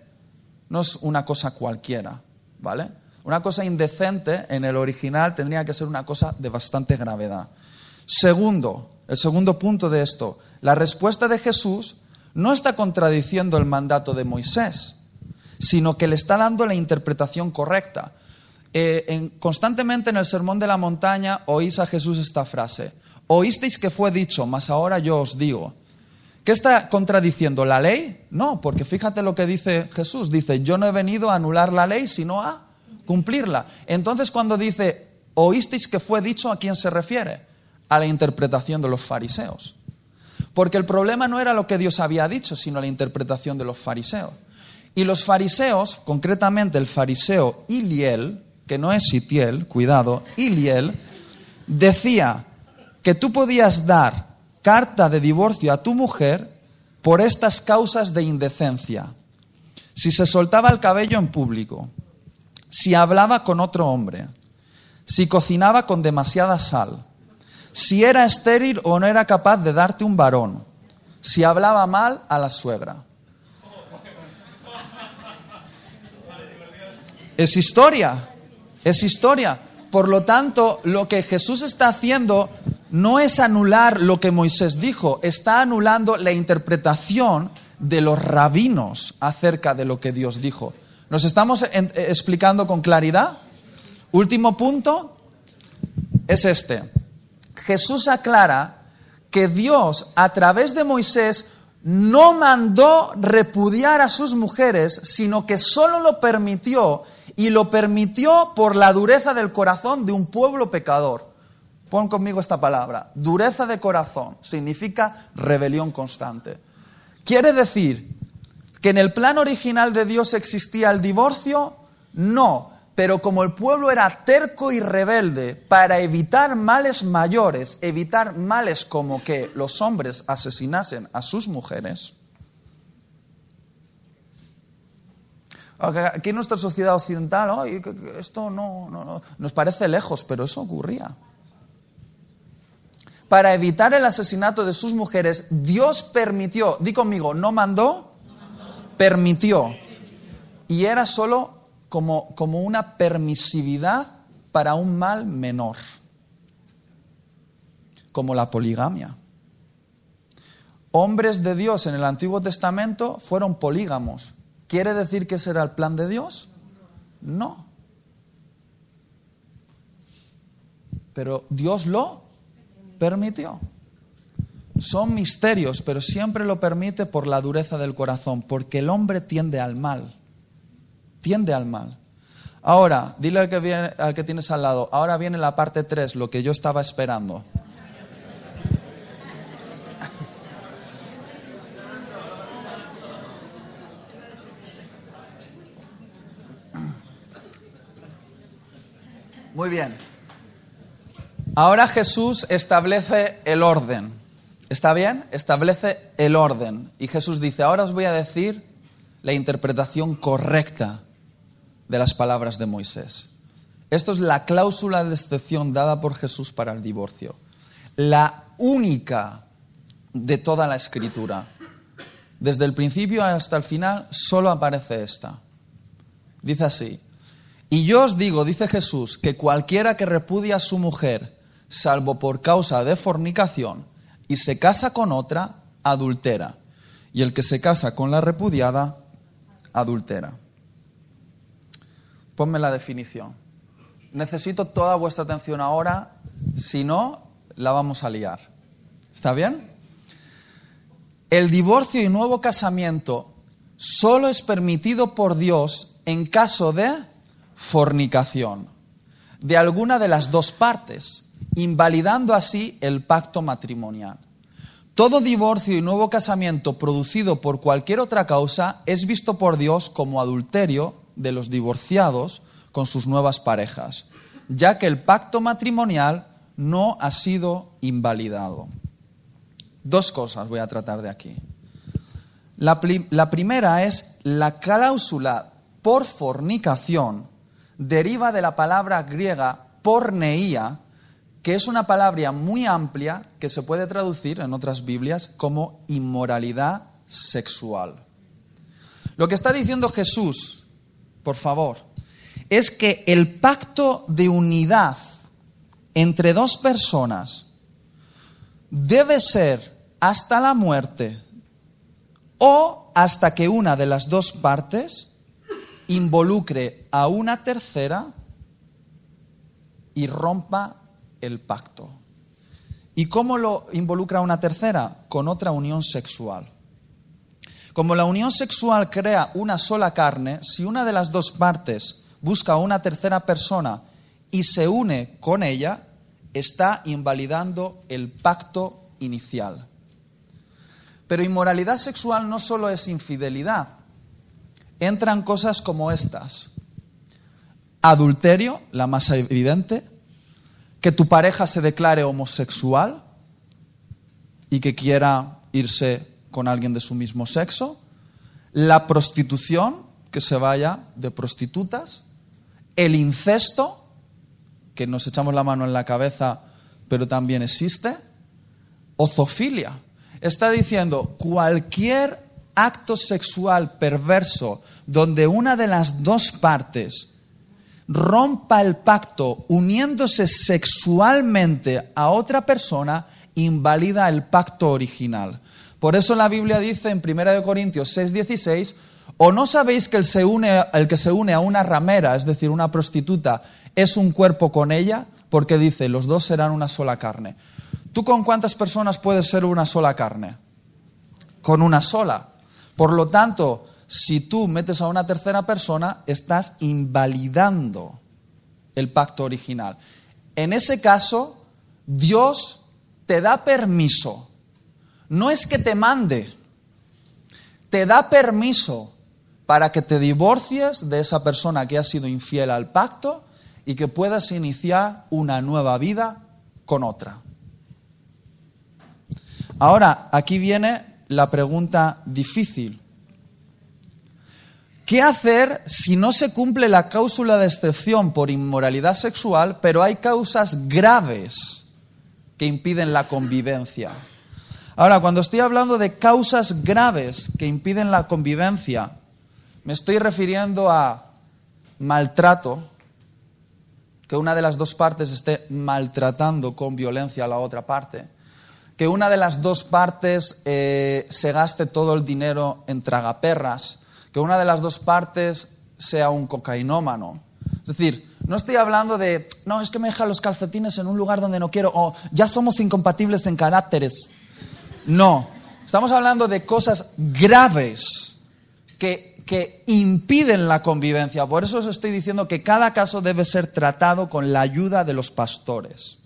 no es una cosa cualquiera, ¿vale? Una cosa indecente en el original tendría que ser una cosa de bastante gravedad. Segundo, el segundo punto de esto, la respuesta de Jesús no está contradiciendo el mandato de Moisés, sino que le está dando la interpretación correcta. Eh, constantemente en el Sermón de la Montaña oís a Jesús esta frase. Oísteis que fue dicho, mas ahora yo os digo. ¿Qué está contradiciendo? ¿La ley? No, porque fíjate lo que dice Jesús. Dice, yo no he venido a anular la ley, sino a cumplirla. Entonces cuando dice, oísteis que fue dicho, ¿a quién se refiere? A la interpretación de los fariseos. Porque el problema no era lo que Dios había dicho, sino la interpretación de los fariseos. Y los fariseos, concretamente el fariseo Iliel, que no es Itiel, cuidado, Iliel, decía que tú podías dar carta de divorcio a tu mujer por estas causas de indecencia. Si se soltaba el cabello en público, si hablaba con otro hombre, si cocinaba con demasiada sal, si era estéril o no era capaz de darte un varón, si hablaba mal a la suegra. Es historia. Es historia. Por lo tanto, lo que Jesús está haciendo no es anular lo que Moisés dijo, está anulando la interpretación de los rabinos acerca de lo que Dios dijo. ¿Nos estamos eh, explicando con claridad? Último punto es este. Jesús aclara que Dios a través de Moisés no mandó repudiar a sus mujeres, sino que solo lo permitió y lo permitió por la dureza del corazón de un pueblo pecador. Pon conmigo esta palabra. Dureza de corazón significa rebelión constante. Quiere decir que en el plan original de Dios existía el divorcio, no, pero como el pueblo era terco y rebelde, para evitar males mayores, evitar males como que los hombres asesinasen a sus mujeres, aquí en nuestra sociedad occidental, "Ay, que- que esto no, no, no", nos parece lejos, pero eso ocurría. Para evitar el asesinato de sus mujeres, Dios permitió, di conmigo, no mandó, permitió. Y era solo como, como una permisividad para un mal menor, como la poligamia. Hombres de Dios en el Antiguo Testamento fueron polígamos. ¿Quiere decir que ese era el plan de Dios? No. Pero Dios lo permitió. Son misterios, pero siempre lo permite por la dureza del corazón, porque el hombre tiende al mal. Tiende al mal. Ahora, dile al que, viene, al que tienes al lado, ahora viene la parte 3, lo que yo estaba esperando. Muy bien. Ahora Jesús establece el orden. ¿Está bien? Establece el orden. Y Jesús dice, ahora os voy a decir la interpretación correcta de las palabras de Moisés. Esto es la cláusula de excepción dada por Jesús para el divorcio. La única de toda la escritura. Desde el principio hasta el final solo aparece esta. Dice así, y yo os digo, dice Jesús, que cualquiera que repudia a su mujer, salvo por causa de fornicación, y se casa con otra, adultera. Y el que se casa con la repudiada, adultera. Ponme la definición. Necesito toda vuestra atención ahora, si no, la vamos a liar. ¿Está bien? El divorcio y nuevo casamiento solo es permitido por Dios en caso de fornicación de alguna de las dos partes, invalidando así el pacto matrimonial. Todo divorcio y nuevo casamiento producido por cualquier otra causa es visto por Dios como adulterio de los divorciados con sus nuevas parejas, ya que el pacto matrimonial no ha sido invalidado. Dos cosas voy a tratar de aquí. La, primera es la cláusula por fornicación deriva de la palabra griega porneía, que es una palabra muy amplia que se puede traducir en otras Biblias como inmoralidad sexual. Lo que está diciendo Jesús, por favor, es que el pacto de unidad entre dos personas debe ser hasta la muerte o hasta que una de las dos partes involucre a una tercera y rompa el pacto. ¿Y cómo lo involucra una tercera? Con otra unión sexual. Como la unión sexual crea una sola carne, si una de las dos partes busca a una tercera persona y se une con ella, está invalidando el pacto inicial. Pero inmoralidad sexual no solo es infidelidad, entran cosas como estas. Adulterio, la más evidente, que tu pareja se declare homosexual y que quiera irse con alguien de su mismo sexo, la prostitución, que se vaya de prostitutas, el incesto, que nos echamos la mano en la cabeza, pero también existe, o zoofilia. Está diciendo cualquier acto sexual perverso donde una de las dos partes rompa el pacto uniéndose sexualmente a otra persona, invalida el pacto original. Por eso la Biblia dice en 1 Corintios 6:16, ¿o no sabéis que el, se une, el que se une a una ramera, es decir, una prostituta, es un cuerpo con ella? Porque dice, los dos serán una sola carne. ¿Tú con cuántas personas puedes ser una sola carne? Con una sola. Por lo tanto, si tú metes a una tercera persona, estás invalidando el pacto original. En ese caso, Dios te da permiso. No es que te mande, te da permiso para que te divorcies de esa persona que ha sido infiel al pacto y que puedas iniciar una nueva vida con otra. Ahora, aquí viene la pregunta difícil. ¿Qué hacer si no se cumple la cláusula de excepción por inmoralidad sexual, pero hay causas graves que impiden la convivencia? Ahora, cuando estoy hablando de causas graves que impiden la convivencia, me estoy refiriendo a maltrato, que una de las dos partes esté maltratando con violencia a la otra parte, que una de las dos partes eh, se gaste todo el dinero en tragaperras, que una de las dos partes sea un cocainómano. Es decir, no estoy hablando de, no, es que me deja los calcetines en un lugar donde no quiero, o ya somos incompatibles en caracteres. No, estamos hablando de cosas graves que, que impiden la convivencia. Por eso os estoy diciendo que cada caso debe ser tratado con la ayuda de los pastores,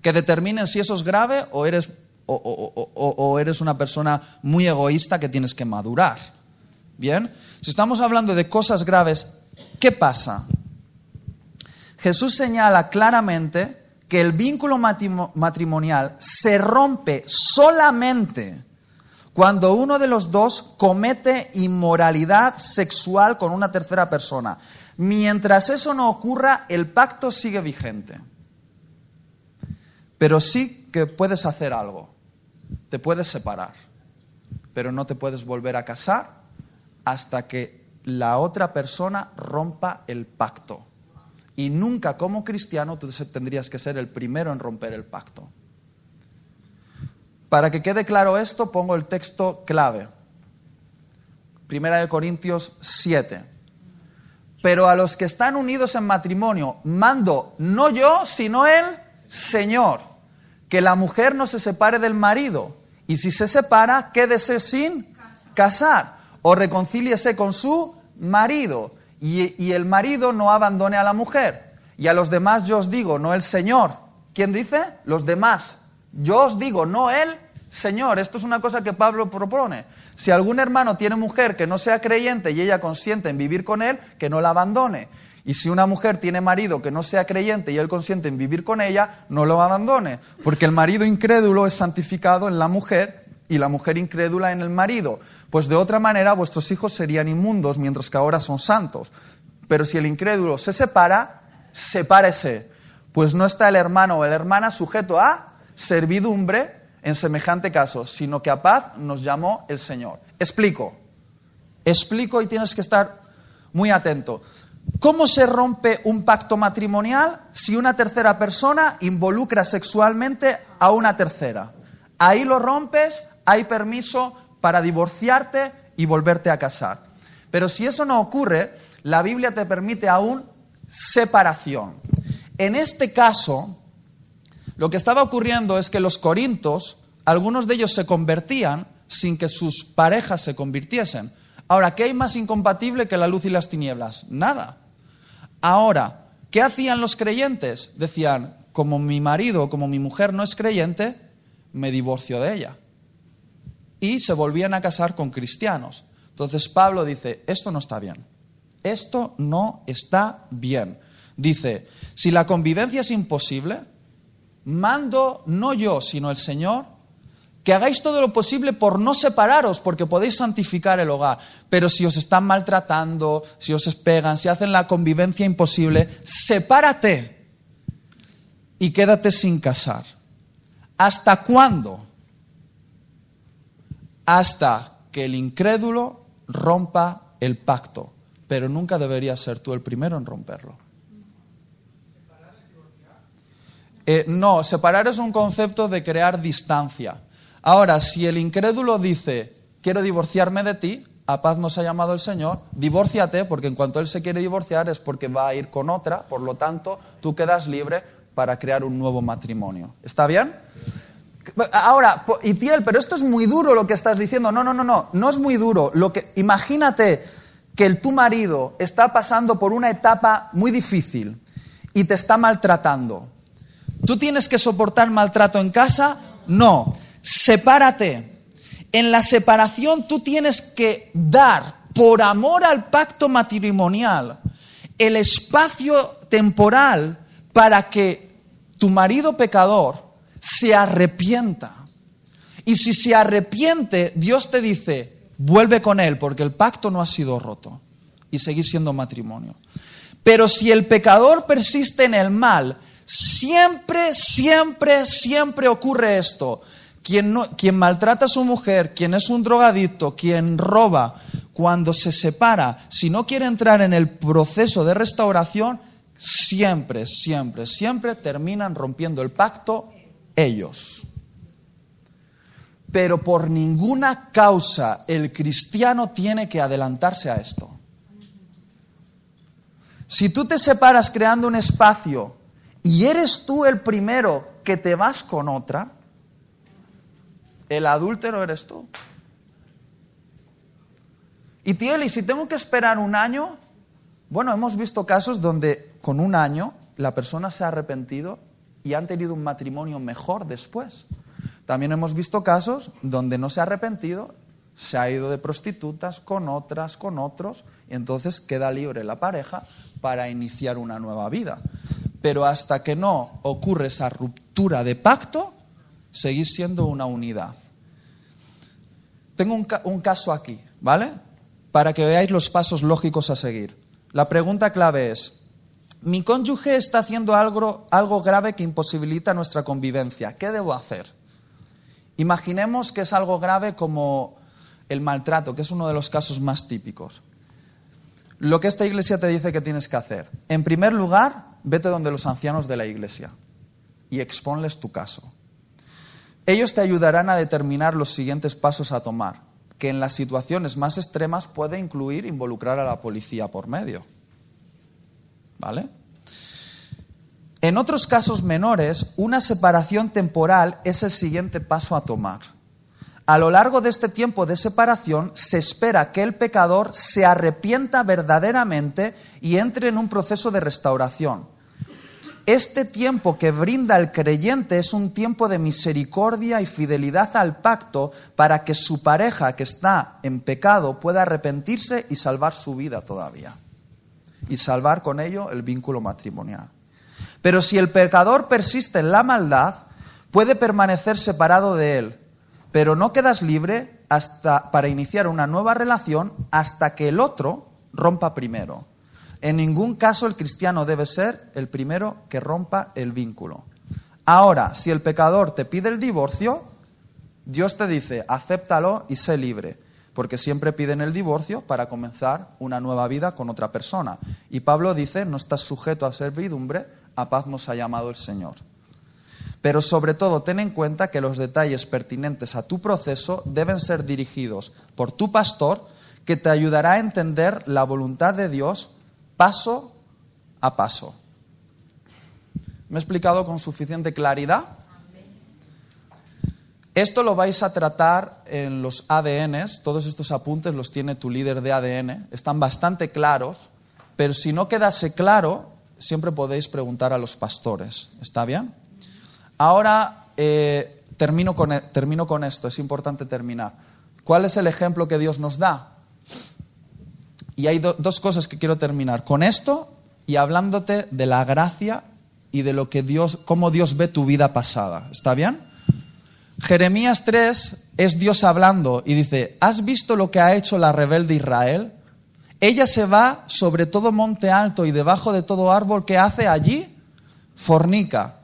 que determinen si eso es grave o eres, o eres una persona muy egoísta que tienes que madurar. Bien, si estamos hablando de cosas graves, ¿qué pasa? Jesús señala claramente que el vínculo matrimonial se rompe solamente cuando uno de los dos comete inmoralidad sexual con una tercera persona. Mientras eso no ocurra, el pacto sigue vigente. Pero sí que puedes hacer algo. Te puedes separar, pero no te puedes volver a casar hasta que la otra persona rompa el pacto. Y nunca como cristiano tú tendrías que ser el primero en romper el pacto. Para que quede claro esto, pongo el texto clave. Primera de Corintios 7. Pero a los que están unidos en matrimonio, mando no yo, sino el Señor, que la mujer no se separe del marido, y si se separa, quédese sin casar o reconcíliese con su marido y, el marido no abandone a la mujer. Y a los demás yo os digo, no el Señor. ¿Quién dice? Los demás. Yo os digo, no el Señor. Esto es una cosa que Pablo propone. Si algún hermano tiene mujer que no sea creyente y ella consiente en vivir con él, que no la abandone. Y si una mujer tiene marido que no sea creyente y él consiente en vivir con ella, no lo abandone. Porque el marido incrédulo es santificado en la mujer y la mujer incrédula en el marido pues de otra manera vuestros hijos serían inmundos mientras que ahora son santos. Pero si el incrédulo se separa, sepárese, pues no está el hermano o la hermana sujeto a servidumbre en semejante caso, sino que a paz nos llamó el Señor. Explico, explico y tienes que estar muy atento. ¿Cómo se rompe un pacto matrimonial si una tercera persona involucra sexualmente a una tercera? Ahí lo rompes, hay permiso, para divorciarte y volverte a casar. Pero si eso no ocurre, la Biblia te permite aún separación. En este caso, lo que estaba ocurriendo es que los corintos, algunos de ellos se convertían sin que sus parejas se convirtiesen. Ahora, ¿qué hay más incompatible que la luz y las tinieblas? Nada. Ahora, ¿qué hacían los creyentes? Decían, como mi marido o como mi mujer no es creyente, me divorcio de ella y se volvían a casar con cristianos. Entonces Pablo dice, esto no está bien, esto no está bien. Dice, si la convivencia es imposible, mando no yo, sino el Señor, que hagáis todo lo posible por no separaros, porque podéis santificar el hogar. Pero si os están maltratando, si os pegan, si hacen la convivencia imposible, sepárate y quédate sin casar. ¿Hasta cuándo? Hasta que el incrédulo rompa el pacto. Pero nunca deberías ser tú el primero en romperlo. Eh, no, separar es un concepto de crear distancia. Ahora, si el incrédulo dice, quiero divorciarme de ti, a paz nos ha llamado el Señor, divórciate, porque en cuanto él se quiere divorciar es porque va a ir con otra, por lo tanto, tú quedas libre para crear un nuevo matrimonio. ¿Está bien? Ahora, Itiel, pero esto es muy duro lo que estás diciendo. No, no, no, no, no es muy duro. Lo que, imagínate que el, tu marido está pasando por una etapa muy difícil y te está maltratando. ¿Tú tienes que soportar maltrato en casa? No. Sepárate. En la separación tú tienes que dar, por amor al pacto matrimonial, el espacio temporal para que tu marido pecador se arrepienta. Y si se arrepiente, Dios te dice, vuelve con él, porque el pacto no ha sido roto y seguís siendo matrimonio. Pero si el pecador persiste en el mal, siempre, siempre, siempre ocurre esto. Quien, quien maltrata a su mujer, quien es un drogadicto, quien roba, cuando se separa, si no quiere entrar en el proceso de restauración, siempre, siempre, siempre terminan rompiendo el pacto ellos. Pero por ninguna causa el cristiano tiene que adelantarse a esto. Si tú te separas creando un espacio y eres tú el primero que te vas con otra, el adúltero eres tú. Y Tieli, si tengo que esperar un año, bueno, hemos visto casos donde con un año la persona se ha arrepentido y han tenido un matrimonio mejor después. También hemos visto casos donde no se ha arrepentido, se ha ido de prostitutas con otras, con otros, y entonces queda libre la pareja para iniciar una nueva vida. Pero hasta que no ocurre esa ruptura de pacto, seguís siendo una unidad. Tengo un, un caso aquí, ¿vale? Para que veáis los pasos lógicos a seguir. La pregunta clave es, mi cónyuge está haciendo algo, algo grave que imposibilita nuestra convivencia. ¿Qué debo hacer? Imaginemos que es algo grave como el maltrato, que es uno de los casos más típicos. Lo que esta iglesia te dice que tienes que hacer. En primer lugar, vete donde los ancianos de la iglesia y exponles tu caso. Ellos te ayudarán a determinar los siguientes pasos a tomar, que en las situaciones más extremas puede incluir involucrar a la policía por medio. ¿Vale? En otros casos menores, una separación temporal es el siguiente paso a tomar. A lo largo de este tiempo de separación se espera que el pecador se arrepienta verdaderamente y entre en un proceso de restauración. Este tiempo que brinda el creyente es un tiempo de misericordia y fidelidad al pacto para que su pareja que está en pecado pueda arrepentirse y salvar su vida todavía y salvar con ello el vínculo matrimonial. Pero si el pecador persiste en la maldad, puede permanecer separado de él, pero no quedas libre hasta para iniciar una nueva relación hasta que el otro rompa primero. En ningún caso el cristiano debe ser el primero que rompa el vínculo. Ahora, si el pecador te pide el divorcio, Dios te dice, acéptalo y sé libre porque siempre piden el divorcio para comenzar una nueva vida con otra persona. Y Pablo dice, no estás sujeto a servidumbre, a paz nos ha llamado el Señor. Pero sobre todo ten en cuenta que los detalles pertinentes a tu proceso deben ser dirigidos por tu pastor, que te ayudará a entender la voluntad de Dios paso a paso. ¿Me he explicado con suficiente claridad? Esto lo vais a tratar en los ADNs, todos estos apuntes los tiene tu líder de ADN, están bastante claros, pero si no quedase claro, siempre podéis preguntar a los pastores, ¿está bien? Ahora eh, termino, con, e, termino con esto, es importante terminar. ¿Cuál es el ejemplo que Dios nos da? Y hay dos cosas que quiero terminar, con esto y hablándote de la gracia y de lo que Dios, cómo Dios ve tu vida pasada, ¿está bien? Jeremías 3 es Dios hablando y dice, ¿has visto lo que ha hecho la rebelde Israel? Ella se va sobre todo monte alto y debajo de todo árbol que hace allí, fornica.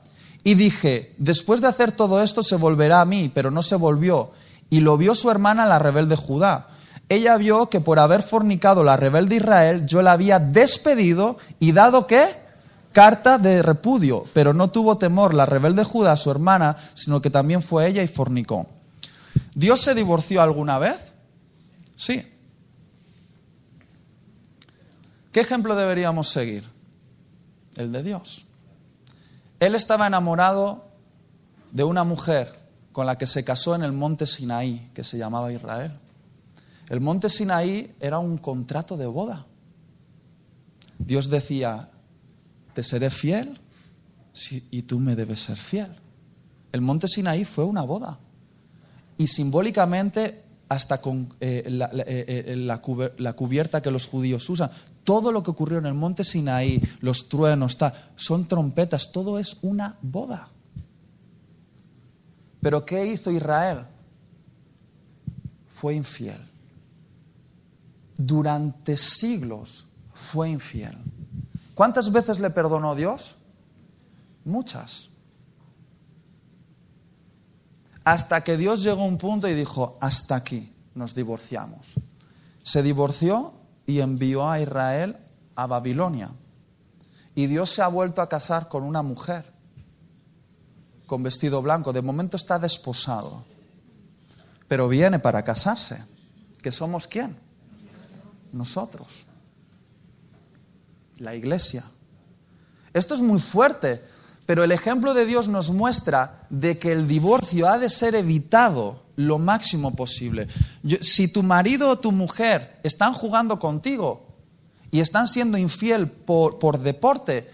Y dije, después de hacer todo esto se volverá a mí, pero no se volvió. Y lo vio su hermana la rebelde Judá. Ella vio que por haber fornicado la rebelde Israel, yo la había despedido y dado qué? Carta de repudio, pero no tuvo temor la rebelde Judá, su hermana, sino que también fue ella y fornicó. ¿Dios se divorció alguna vez? Sí. ¿Qué ejemplo deberíamos seguir? El de Dios. Él estaba enamorado de una mujer con la que se casó en el monte Sinaí, que se llamaba Israel. El monte Sinaí era un contrato de boda. Dios decía, seré fiel y tú me debes ser fiel. El monte Sinaí fue una boda. Y simbólicamente, hasta con eh, eh, eh, la, cubierta que los judíos usan, todo lo que ocurrió en el monte Sinaí, los truenos, son trompetas, todo es una boda. Pero ¿qué hizo Israel? Fue infiel durante siglos fue infiel. ¿Cuántas veces le perdonó Dios? Muchas. Hasta que Dios llegó a un punto y dijo, hasta aquí nos divorciamos. Se divorció y envió a Israel a Babilonia. Y Dios se ha vuelto a casar con una mujer con vestido blanco. De momento está desposado. Pero viene para casarse. ¿Que somos quién? nosotros, la iglesia. Esto es muy fuerte, pero el ejemplo de Dios nos muestra de que el divorcio ha de ser evitado lo máximo posible. si tu marido o tu mujer están jugando contigo y están siendo infiel por, deporte,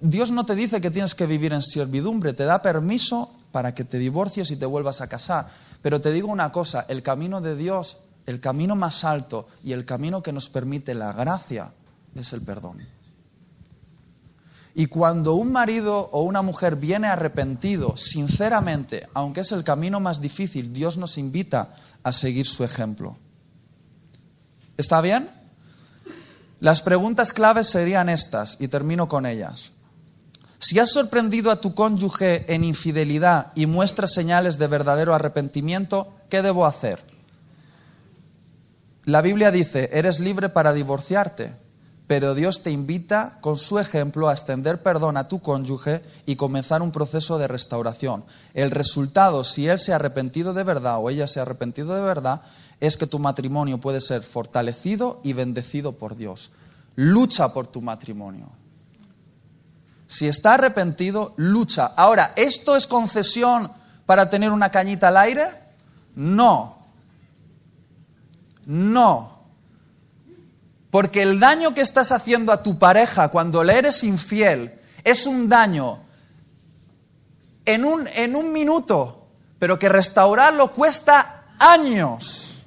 Dios no te dice que tienes que vivir en servidumbre, te da permiso para que te divorcies y te vuelvas a casar. Pero te digo una cosa, el camino de Dios el camino más alto y el camino que nos permite la gracia es el perdón. Y cuando un marido o una mujer viene arrepentido, sinceramente, aunque es el camino más difícil, Dios nos invita a seguir su ejemplo. ¿Está bien? Las preguntas claves serían estas, y termino con ellas. Si has sorprendido a tu cónyuge en infidelidad y muestras señales de verdadero arrepentimiento, ¿qué debo hacer? La Biblia dice, eres libre para divorciarte, pero Dios te invita con su ejemplo a extender perdón a tu cónyuge y comenzar un proceso de restauración. El resultado, si él se ha arrepentido de verdad o ella se ha arrepentido de verdad, es que tu matrimonio puede ser fortalecido y bendecido por Dios. Lucha por tu matrimonio. Si está arrepentido, lucha. Ahora, ¿esto es concesión para tener una cañita al aire? No, no. Porque el daño que estás haciendo a tu pareja cuando le eres infiel es un daño en un, en un minuto, pero que restaurarlo cuesta años.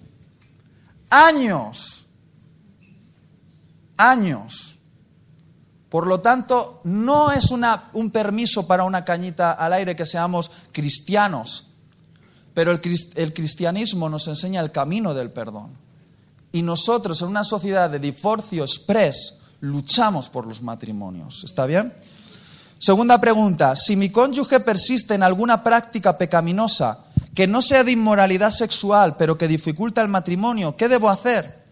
Años. Años. Por lo tanto, no es una, un permiso para una cañita al aire que seamos cristianos, pero el, el cristianismo nos enseña el camino del perdón. Y nosotros en una sociedad de divorcio express luchamos por los matrimonios. ¿Está bien? Segunda pregunta, si mi cónyuge persiste en alguna práctica pecaminosa que no sea de inmoralidad sexual, pero que dificulta el matrimonio, ¿qué debo hacer?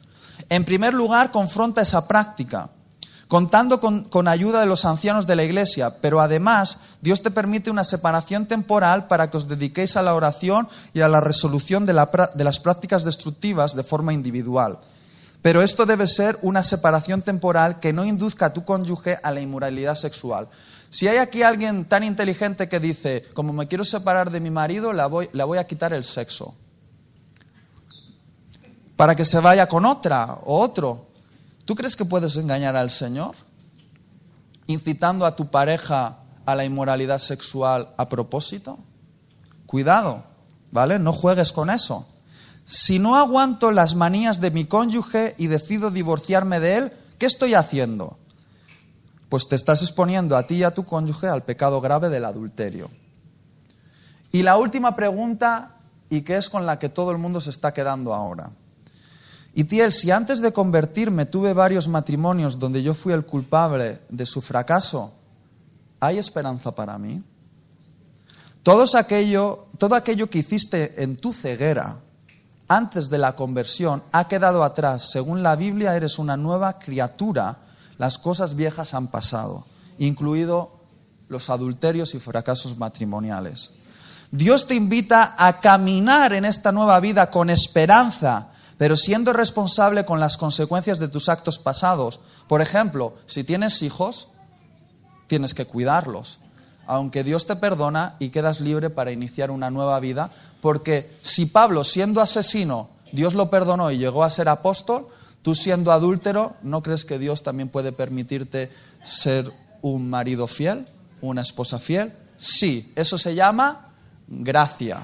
En primer lugar, confronta esa práctica contando con, ayuda de los ancianos de la iglesia, pero además Dios te permite una separación temporal para que os dediquéis a la oración y a la resolución de, las prácticas destructivas de forma individual. Pero esto debe ser una separación temporal que no induzca a tu cónyuge a la inmoralidad sexual. Si hay aquí alguien tan inteligente que dice, como me quiero separar de mi marido, la voy a quitar el sexo. Para que se vaya con otra o otro. ¿Tú crees que puedes engañar al Señor? Incitando a tu pareja a la inmoralidad sexual a propósito. Cuidado, ¿vale? No juegues con eso. Si no aguanto las manías de mi cónyuge y decido divorciarme de él, ¿qué estoy haciendo? Pues te estás exponiendo a ti y a tu cónyuge al pecado grave del adulterio. Y la última pregunta, y que es con la que todo el mundo se está quedando ahora. Y Tiel, si antes de convertirme tuve varios matrimonios donde yo fui el culpable de su fracaso, ¿hay esperanza para mí? Todo aquello, todo aquello que hiciste en tu ceguera antes de la conversión ha quedado atrás. Según la Biblia eres una nueva criatura. Las cosas viejas han pasado, incluido los adulterios y fracasos matrimoniales. Dios te invita a caminar en esta nueva vida con esperanza, pero siendo responsable con las consecuencias de tus actos pasados. Por ejemplo, si tienes hijos, tienes que cuidarlos, aunque Dios te perdona y quedas libre para iniciar una nueva vida, porque si Pablo, siendo asesino, Dios lo perdonó y llegó a ser apóstol, tú siendo adúltero, ¿no crees que Dios también puede permitirte ser un marido fiel, una esposa fiel? Sí, eso se llama gracia.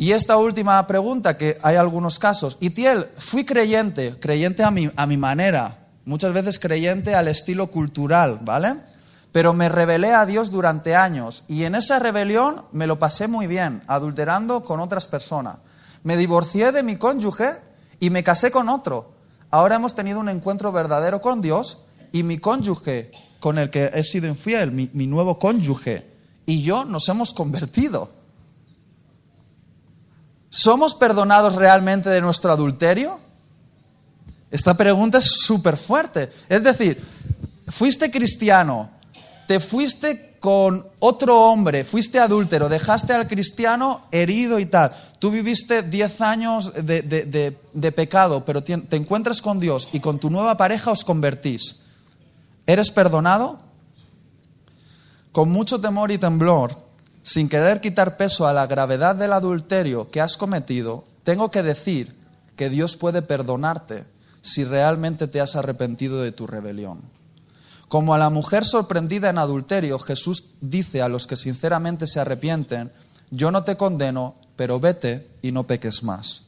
Y esta última pregunta, que hay algunos casos. Itiel, fui creyente, creyente a mi, a mi manera, muchas veces creyente al estilo cultural, ¿vale? Pero me rebelé a Dios durante años y en esa rebelión me lo pasé muy bien, adulterando con otras personas. Me divorcié de mi cónyuge y me casé con otro. Ahora hemos tenido un encuentro verdadero con Dios y mi cónyuge, con el que he sido infiel, mi, mi nuevo cónyuge, y yo nos hemos convertido. ¿Somos perdonados realmente de nuestro adulterio? Esta pregunta es súper fuerte. Es decir, fuiste cristiano, te fuiste con otro hombre, fuiste adúltero, dejaste al cristiano herido y tal. Tú viviste 10 años de, pecado, pero te encuentras con Dios y con tu nueva pareja os convertís. ¿Eres perdonado? Con mucho temor y temblor, sin querer quitar peso a la gravedad del adulterio que has cometido, tengo que decir que Dios puede perdonarte si realmente te has arrepentido de tu rebelión. Como a la mujer sorprendida en adulterio, Jesús dice a los que sinceramente se arrepienten, yo no te condeno, pero vete y no peques más.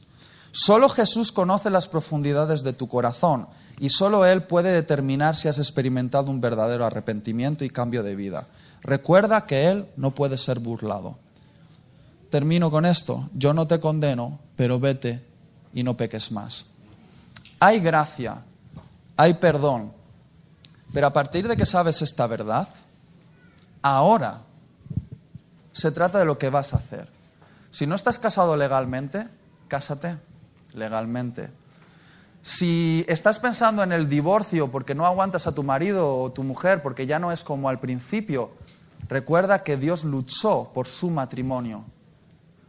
Solo Jesús conoce las profundidades de tu corazón y solo Él puede determinar si has experimentado un verdadero arrepentimiento y cambio de vida. Recuerda que Él no puede ser burlado. Termino con esto. Yo no te condeno, pero vete y no peques más. Hay gracia, hay perdón, pero a partir de que sabes esta verdad, ahora se trata de lo que vas a hacer. Si no estás casado legalmente, cásate legalmente. Si estás pensando en el divorcio porque no aguantas a tu marido o tu mujer porque ya no es como al principio, recuerda que Dios luchó por su matrimonio.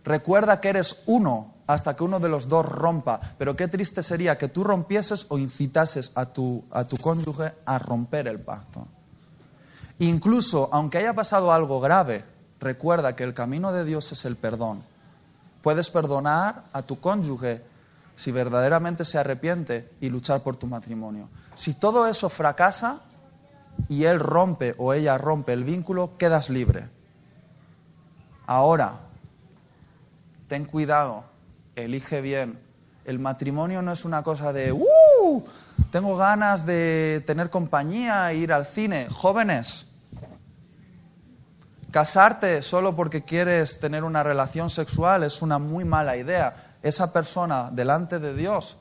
Recuerda que eres uno hasta que uno de los dos rompa. Pero qué triste sería que tú rompieses o incitases a tu, a tu cónyuge a romper el pacto. Incluso, aunque haya pasado algo grave, recuerda que el camino de Dios es el perdón. Puedes perdonar a tu cónyuge si verdaderamente se arrepiente y luchar por tu matrimonio. Si todo eso fracasa y él rompe o ella rompe el vínculo, quedas libre. Ahora, ten cuidado elige bien. El matrimonio no es una cosa de, ¡uh! Tengo ganas de tener compañía, ir al cine. Jóvenes, casarte solo porque quieres tener una relación sexual es una muy mala idea. Esa persona delante de Dios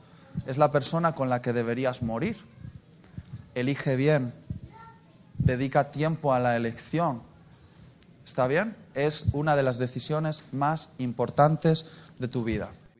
es la persona con la que deberías morir. Elige bien, dedica tiempo a la elección. ¿Está bien? Es una de las decisiones más importantes de tu vida.